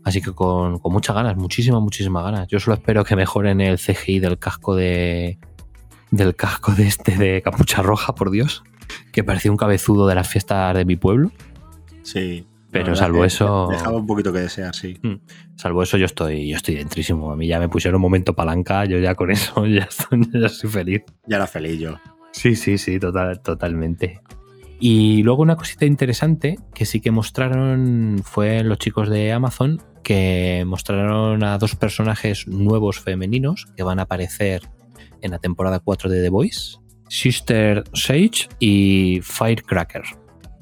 Así que con, con muchas ganas, muchísimas, muchísimas ganas. Yo solo espero que mejoren el CGI del casco de. del casco de este de capucha roja, por Dios. Que parecía un cabezudo de las fiestas de mi pueblo.
Sí.
Pero salvo eso-
Dejaba un poquito que desear, sí.
Salvo eso, yo estoy, yo estoy dentrísimo. A mí ya me pusieron un momento palanca, yo ya con eso ya estoy, ya estoy feliz.
Ya era feliz yo.
Sí, sí, sí, total, totalmente. Y luego una cosita interesante que sí que mostraron fue los chicos de Amazon que mostraron a dos personajes nuevos femeninos que van a aparecer en la temporada 4 de The Voice, Sister Sage y Firecracker.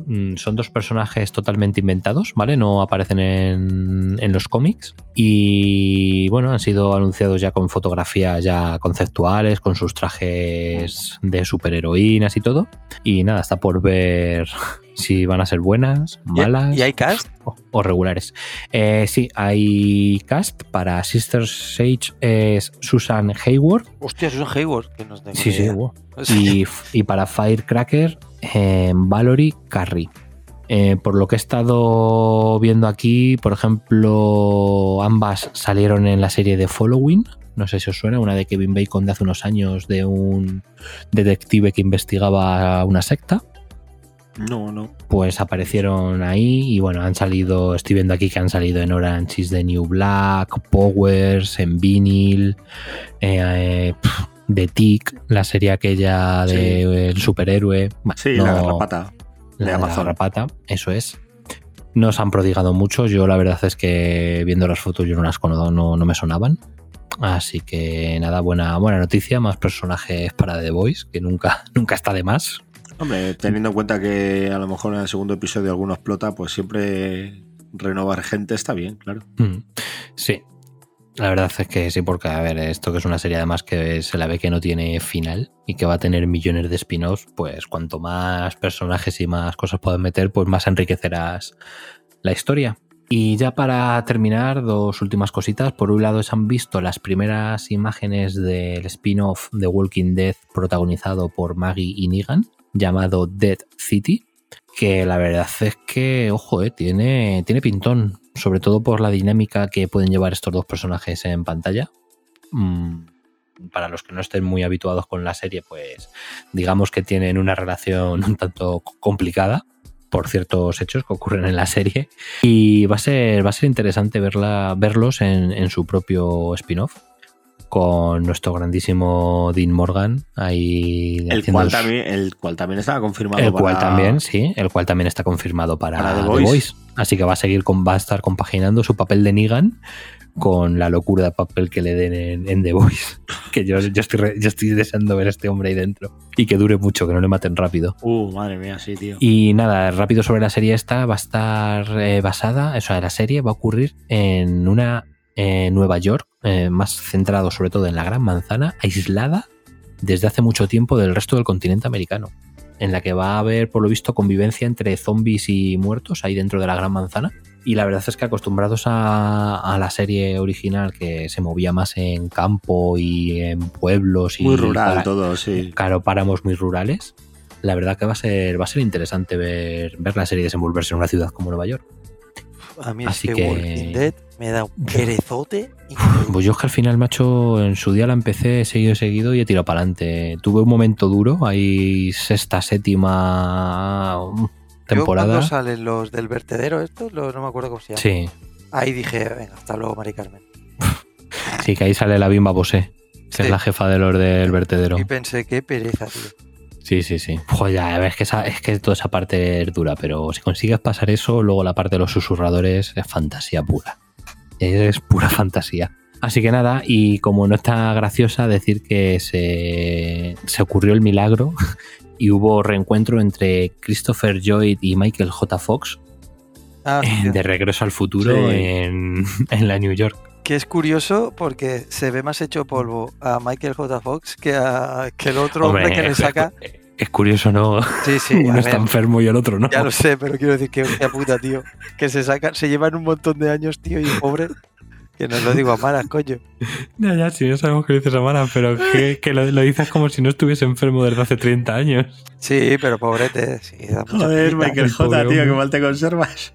Mm, Son dos personajes totalmente inventados, ¿vale? No aparecen en, en los cómics. Y bueno, han sido anunciados ya con fotografías ya conceptuales, con sus trajes de superheroínas y todo. Y nada, está por ver si van a ser buenas,
¿Y-
malas
¿Y hay cast?
o, o regulares. Eh, sí, hay cast para Sister Sage es Susan Hayward.
Hostia, Susan Hayward. Que nos
Sí, sí,
idea.
wow. y, y para Firecracker, eh, Valorie Carey. Eh, por lo que he estado viendo aquí, por ejemplo, ambas salieron en la serie de Following. No sé si os suena, una de Kevin Bacon de hace unos años, de un detective que investigaba una secta.
No, no.
Pues aparecieron ahí y bueno, han salido, estoy viendo aquí que han salido en Orange is the New Black, Powers, en Vinyl, eh, pf, The Tick, la serie aquella del superhéroe. Bueno,
Sí,
no-
la garrapata.
la
de
de
Amazon.
la garrapata, eso es. Nos han prodigado mucho. Yo la verdad es que viendo las fotos yo no las conozco, no, no me sonaban. Así que nada, buena, buena noticia, más personajes para The Voice, que nunca, nunca está de más.
Hombre, teniendo en cuenta que a lo mejor en el segundo episodio alguno explota, pues siempre renovar gente está bien, claro.
Mm, Sí, la verdad es que sí, porque a ver, esto que es una serie además que se la ve que no tiene final y que va a tener millones de spin-offs, pues cuanto más personajes y más cosas puedas meter, pues más enriquecerás la historia. Y ya para terminar, dos últimas cositas. Por un lado, se han visto las primeras imágenes del spin-off de Walking Dead protagonizado por Maggie y Negan, llamado Dead City, que la verdad es que, ojo, eh, tiene, tiene pintón, sobre todo por la dinámica que pueden llevar estos dos personajes en pantalla. Mm, para los que no estén muy habituados con la serie, pues digamos que tienen una relación un tanto complicada por ciertos hechos que ocurren en la serie y va a ser, va a ser interesante verla, verlos en, en su propio spin-off con nuestro grandísimo Dean Morgan ahí
El cual, también, el cual también estaba confirmado.
el cual
para-
también, sí, el cual también está confirmado para,
Para The
The
Voice.
Así que va a seguir con, va a estar compaginando su papel de Negan con la locura de papel que le den en, en The Voice. Que yo, yo, estoy, re- yo estoy deseando ver a este hombre ahí dentro. Y que dure mucho, que no le maten rápido.
Uh, madre mía, sí, tío.
Y nada, rápido sobre la serie esta, va a estar eh, basada, o sea, la serie va a ocurrir en una eh, Nueva York, eh, más centrado sobre todo en la Gran Manzana, aislada desde hace mucho tiempo del resto del continente americano, en la que va a haber, por lo visto, convivencia entre zombies y muertos ahí dentro de la Gran Manzana. Y la verdad es que acostumbrados a, a la serie original, que se movía más en campo y en pueblos y
Muy rural
para-
todo, sí.
claro, páramos muy rurales. La verdad que va a ser, va a ser interesante ver, ver la serie desenvolverse en una ciudad como Nueva York.
A mí
Así
es que,
que-
Walking Dead me da un perezote.
Pues yo es que al final, macho, en su día la empecé, he seguido, seguido y he tirado para adelante. Tuve un momento duro, hay sexta, séptima
Yo
temporada.
cuando salen los del vertedero estos, los- no me acuerdo cómo se llama.
Sí,
Ahí dije, venga, hasta luego, Mari Carmen.
sí, que ahí sale la Bimba Bosé, que
Sí.
es la jefa de los del vertedero.
Y pensé, qué pereza, tío.
Sí, sí, sí. Joder, ya, es que, esa- es que toda esa parte es dura, pero si consigues pasar eso, luego la parte de los susurradores es fantasía pura. Es pura fantasía. Así que nada, y como no está graciosa, decir que se, se ocurrió el milagro y hubo reencuentro entre Christopher Lloyd y Michael J. Fox
Ah,
eh, de regreso al futuro
Sí.
en, en la New York.
que es curioso porque se ve más hecho polvo a Michael J. Fox que, a, que el otro hombre, que le saca.
es curioso, ¿no?
Sí, sí,
Uno está
ver,
enfermo y el otro no.
ya lo sé, pero quiero decir que hostia puta, tío. Que se sacan, se llevan un montón de años, tío, y pobre. Que no lo digo a malas, coño.
Ya, ya, sí, no sabemos que lo dices a Mara, pero que, que lo, lo dices como si no estuviese enfermo desde hace 30 años.
Sí, pero pobrete, sí, da
Joder. Michael
el
J,
pobre
tío, que mal te conservas.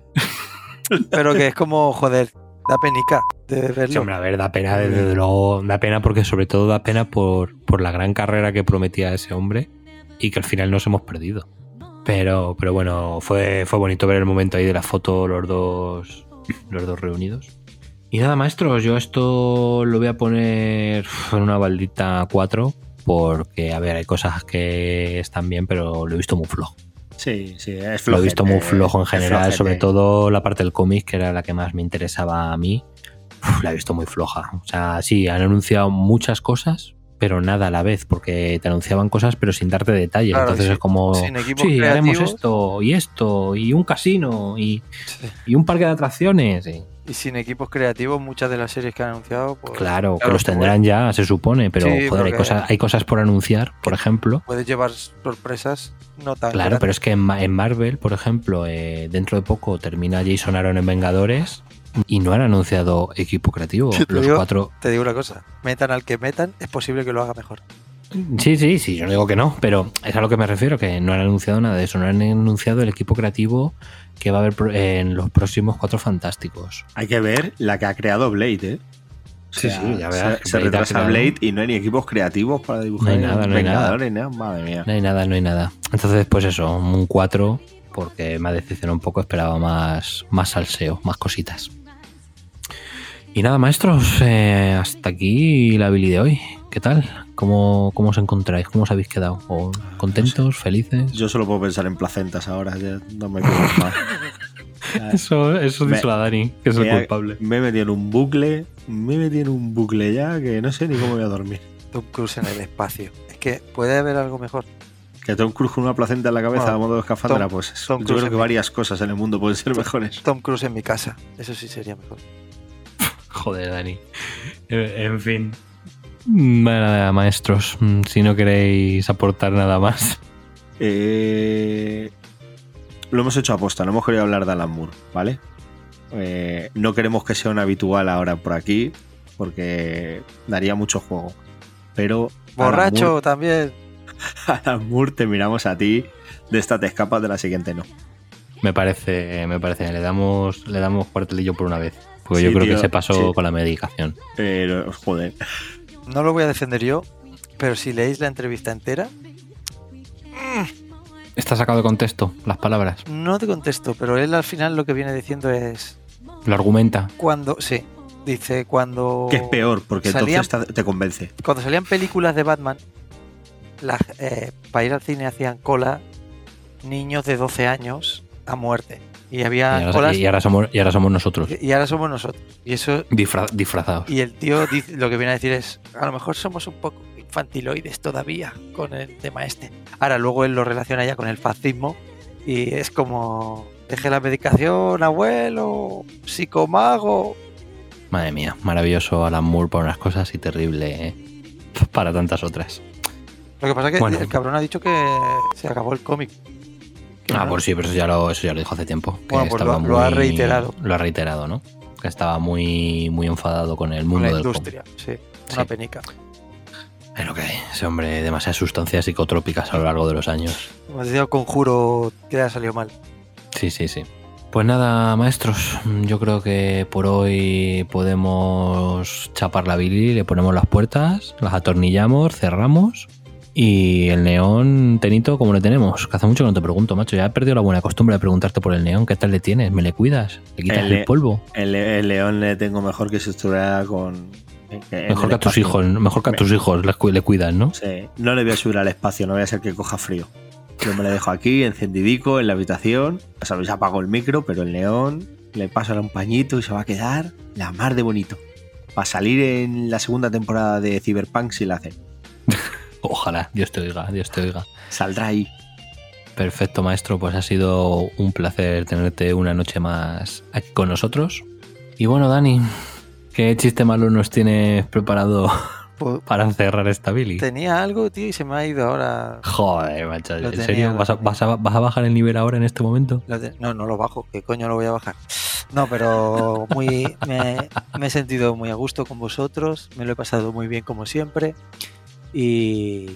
Pero que es como, joder, da penica de
Sí, hombre, a ver, da pena, desde luego, da pena porque sobre todo da pena por, por la gran carrera que prometía ese hombre y que al final nos hemos perdido. Pero, pero bueno, fue, fue bonito ver el momento ahí de la foto, los dos, los dos reunidos. Y nada, maestros, yo esto lo voy a poner en una baldita 4 porque, a ver, hay cosas que están bien, pero lo he visto muy flojo.
Sí, sí, es
Lo
flojo.
he visto muy flojo en general, sobre
todo
todo la parte del cómic, que era la que más me interesaba a mí. Uf, la he visto muy floja. O sea, sí, han anunciado muchas cosas, pero nada a la vez, porque te anunciaban cosas, pero sin darte detalles.
Claro,
Entonces
sí.
es como, sí, haremos esto y esto, y un casino, y,
Sí.
y un parque de atracciones. y-
Y sin equipos creativos, muchas de las series que han anunciado, pues.
claro, que los
pues,
tendrán ya, se supone, pero joder, hay cosas, hay cosas por anunciar, por ejemplo.
Puedes llevar sorpresas no tan.
Claro,
grandes.
pero es que en, en Marvel, por ejemplo, eh, dentro de poco termina Jason Aaron en Vengadores y no han anunciado equipo creativo.
Sí,
Los
digo-
cuatro.
Te digo una cosa: metan al que metan, es posible que lo haga mejor.
Sí, sí, sí, yo no digo que no, pero es a lo que me refiero, que no han anunciado nada de eso. No han anunciado el equipo creativo que va a haber pro- en los próximos cuatro fantásticos.
Hay que ver la que ha creado Blade, ¿eh? O
Sí,
sea,
sí, ya verás
Se, se retrasa
creado-
Blade y no hay ni equipos creativos para dibujar
No hay nada, no hay nada.
Nada. Madre mía.
No hay nada, no hay nada. Entonces, pues eso, un 4, porque me ha decepcionado un poco, esperaba más, más salseo, más cositas. Y nada, maestros, eh, hasta aquí la Billy de hoy. ¿Qué tal? ¿Cómo, ¿Cómo os encontráis? ¿Cómo os habéis quedado? ¿O ¿Contentos? ¿Felices?
Yo solo puedo pensar en placentas ahora, ya no me quedo más.
Eso, eso
Me-
dice la Dani, que es el culpable.
me he metido en un bucle, me he metido en un bucle ya que no sé ni cómo voy a dormir.
Tom Cruise en el espacio. Es que puede haber algo mejor.
Que Tom Cruise con una placenta en la cabeza
Bueno,
a modo de escafandra,
Tom-
pues
Tom
yo
Cruise
creo que varias cosas en el mundo pueden ser mejores.
Tom Cruise en mi casa. Eso sí sería mejor.
Joder, Dani. En fin. Bueno, maestros, mm, si no queréis aportar nada más.
Eh, lo hemos hecho aposta, no hemos querido hablar de Alan Moore, ¿vale? Eh, no queremos que sea un habitual ahora por aquí, porque daría mucho juego. Pero Alan
Borracho
Moore,
también.
Alan Moore, te miramos a ti, de esta te escapas, de la siguiente no.
Me parece, me parece, le damos, le damos cuartelillo por una vez. Porque
Sí,
yo creo
tío,
que se pasó
sí.
con la medicación.
Pero, joder,
No lo voy a defender yo, pero si leéis la entrevista entera,
Está sacado de contexto las palabras.
no te contesto, pero él al final lo que viene diciendo es
Lo argumenta.
cuando, sí, dice cuando
que es peor, porque
salían,
entonces te- te convence.
cuando salían películas de Batman, la- eh, para ir al cine hacían cola niños de 12 años a muerte. Y había
Y ahora,
colas
y ahora somos, y ahora somos nosotros,
y ahora somos nosotros. Y eso
disfra- disfrazados.
y el tío dice- lo que viene a decir es, a lo mejor somos un poco infantiloides todavía con el tema este. Ahora luego él lo relaciona ya con el fascismo y es como, deje la medicación, abuelo, psicomago.
Madre mía, maravilloso Alan Moore para unas cosas y terrible para tantas otras.
Lo que pasa es que
Bueno.
el cabrón ha dicho que se acabó el cómic.
Ah,
no-
por sí, pero eso ya lo, eso ya lo dijo hace tiempo. que
Bueno, pues
estaba
lo- lo ha reiterado.
Lo ha reiterado, ¿no? Que estaba muy, muy enfadado con el mundo
la
del
industria, sí, una
Sí.
penica.
Es lo que hay. Ese hombre, demasiadas sustancias psicotrópicas a lo largo de los años.
El conjuro, que ha salido mal.
Sí, sí, sí. Pues nada, maestros, yo creo que por hoy podemos chapar la Billy, le ponemos las puertas, las atornillamos, cerramos. Y el neón, Tenito, ¿cómo le tenemos? Que hace mucho que no te pregunto, macho. Ya he perdido la buena costumbre de preguntarte por el neón. ¿Qué tal le tienes? ¿Me le cuidas? ¿Le quitas
El
polvo?
El, el león le tengo mejor que si estuviera con.
Mejor que a tus hijos, mejor que a tus hijos le, cu- le cuidas, ¿no?
Sí, no le voy a subir al espacio, no voy a ser que coja frío. Yo me lo dejo aquí, encendidico, en la habitación. Ya sabéis, apago el micro, pero el león le paso un pañito y se va a quedar la mar de bonito. Para salir en la segunda temporada de Cyberpunk si la hacen.
Ojalá, Dios te oiga, Dios te oiga.
Saldrá ahí.
Perfecto, maestro. Pues ha sido un placer tenerte una noche más aquí con nosotros. Y bueno, Dani, ¿qué chiste malo nos tienes preparado
Pues,
para cerrar esta Billy?
tenía algo, tío, y se me ha ido ahora.
Joder, macho.
Lo
¿En
tenía,
serio? ¿Vas a, vas a- vas a bajar el nivel ahora en este momento?
No, no lo bajo, ¿qué coño lo voy a bajar? No, pero muy, me, me he sentido muy a gusto con vosotros, me lo he pasado muy bien como siempre y,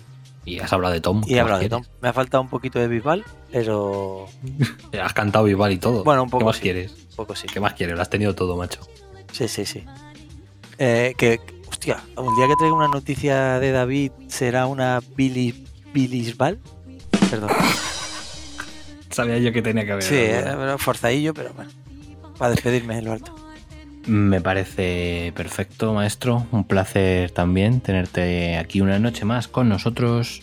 Y has hablado de Tom.
Me ha faltado un poquito de Bisbal, pero
Has cantado igual y todo.
bueno, un poco
¿Qué más
sí,
quieres?
un poco sí.
¿Qué más quieres? Lo has tenido todo, macho.
Sí, sí, sí. Eh, que, hostia, un día que traiga una noticia de David será una Billy Billisbal. Perdón.
Sabía yo que tenía que haber.
Sí, eh, pero forzadillo, pero bueno. Para despedirme en lo alto.
Me parece perfecto, maestro. Un placer también tenerte aquí una noche más con nosotros.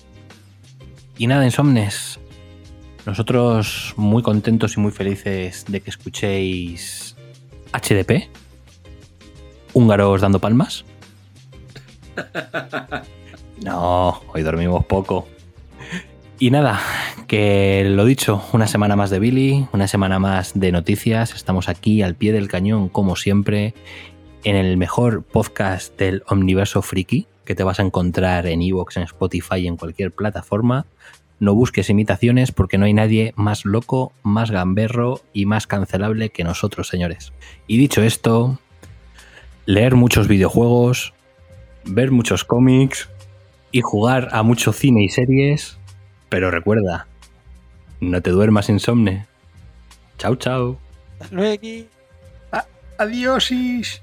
Y nada, insomnes. Nosotros muy contentos y muy felices de que escuchéis HDP. Húngaros dando palmas. No, hoy dormimos poco. Y nada, que lo dicho, una semana más de Billy, una semana más de noticias. Estamos aquí al pie del cañón, como siempre, en el mejor podcast del Omniverso Friki que te vas a encontrar en Evox, en Spotify en cualquier plataforma. No busques imitaciones porque no hay nadie más loco, más gamberro y más cancelable que nosotros, señores. Y dicho esto, leer muchos videojuegos, ver muchos cómics y jugar a mucho cine y series. Pero recuerda, no te duermas insomne. Chao, chao.
Hasta luego.
Adiosis.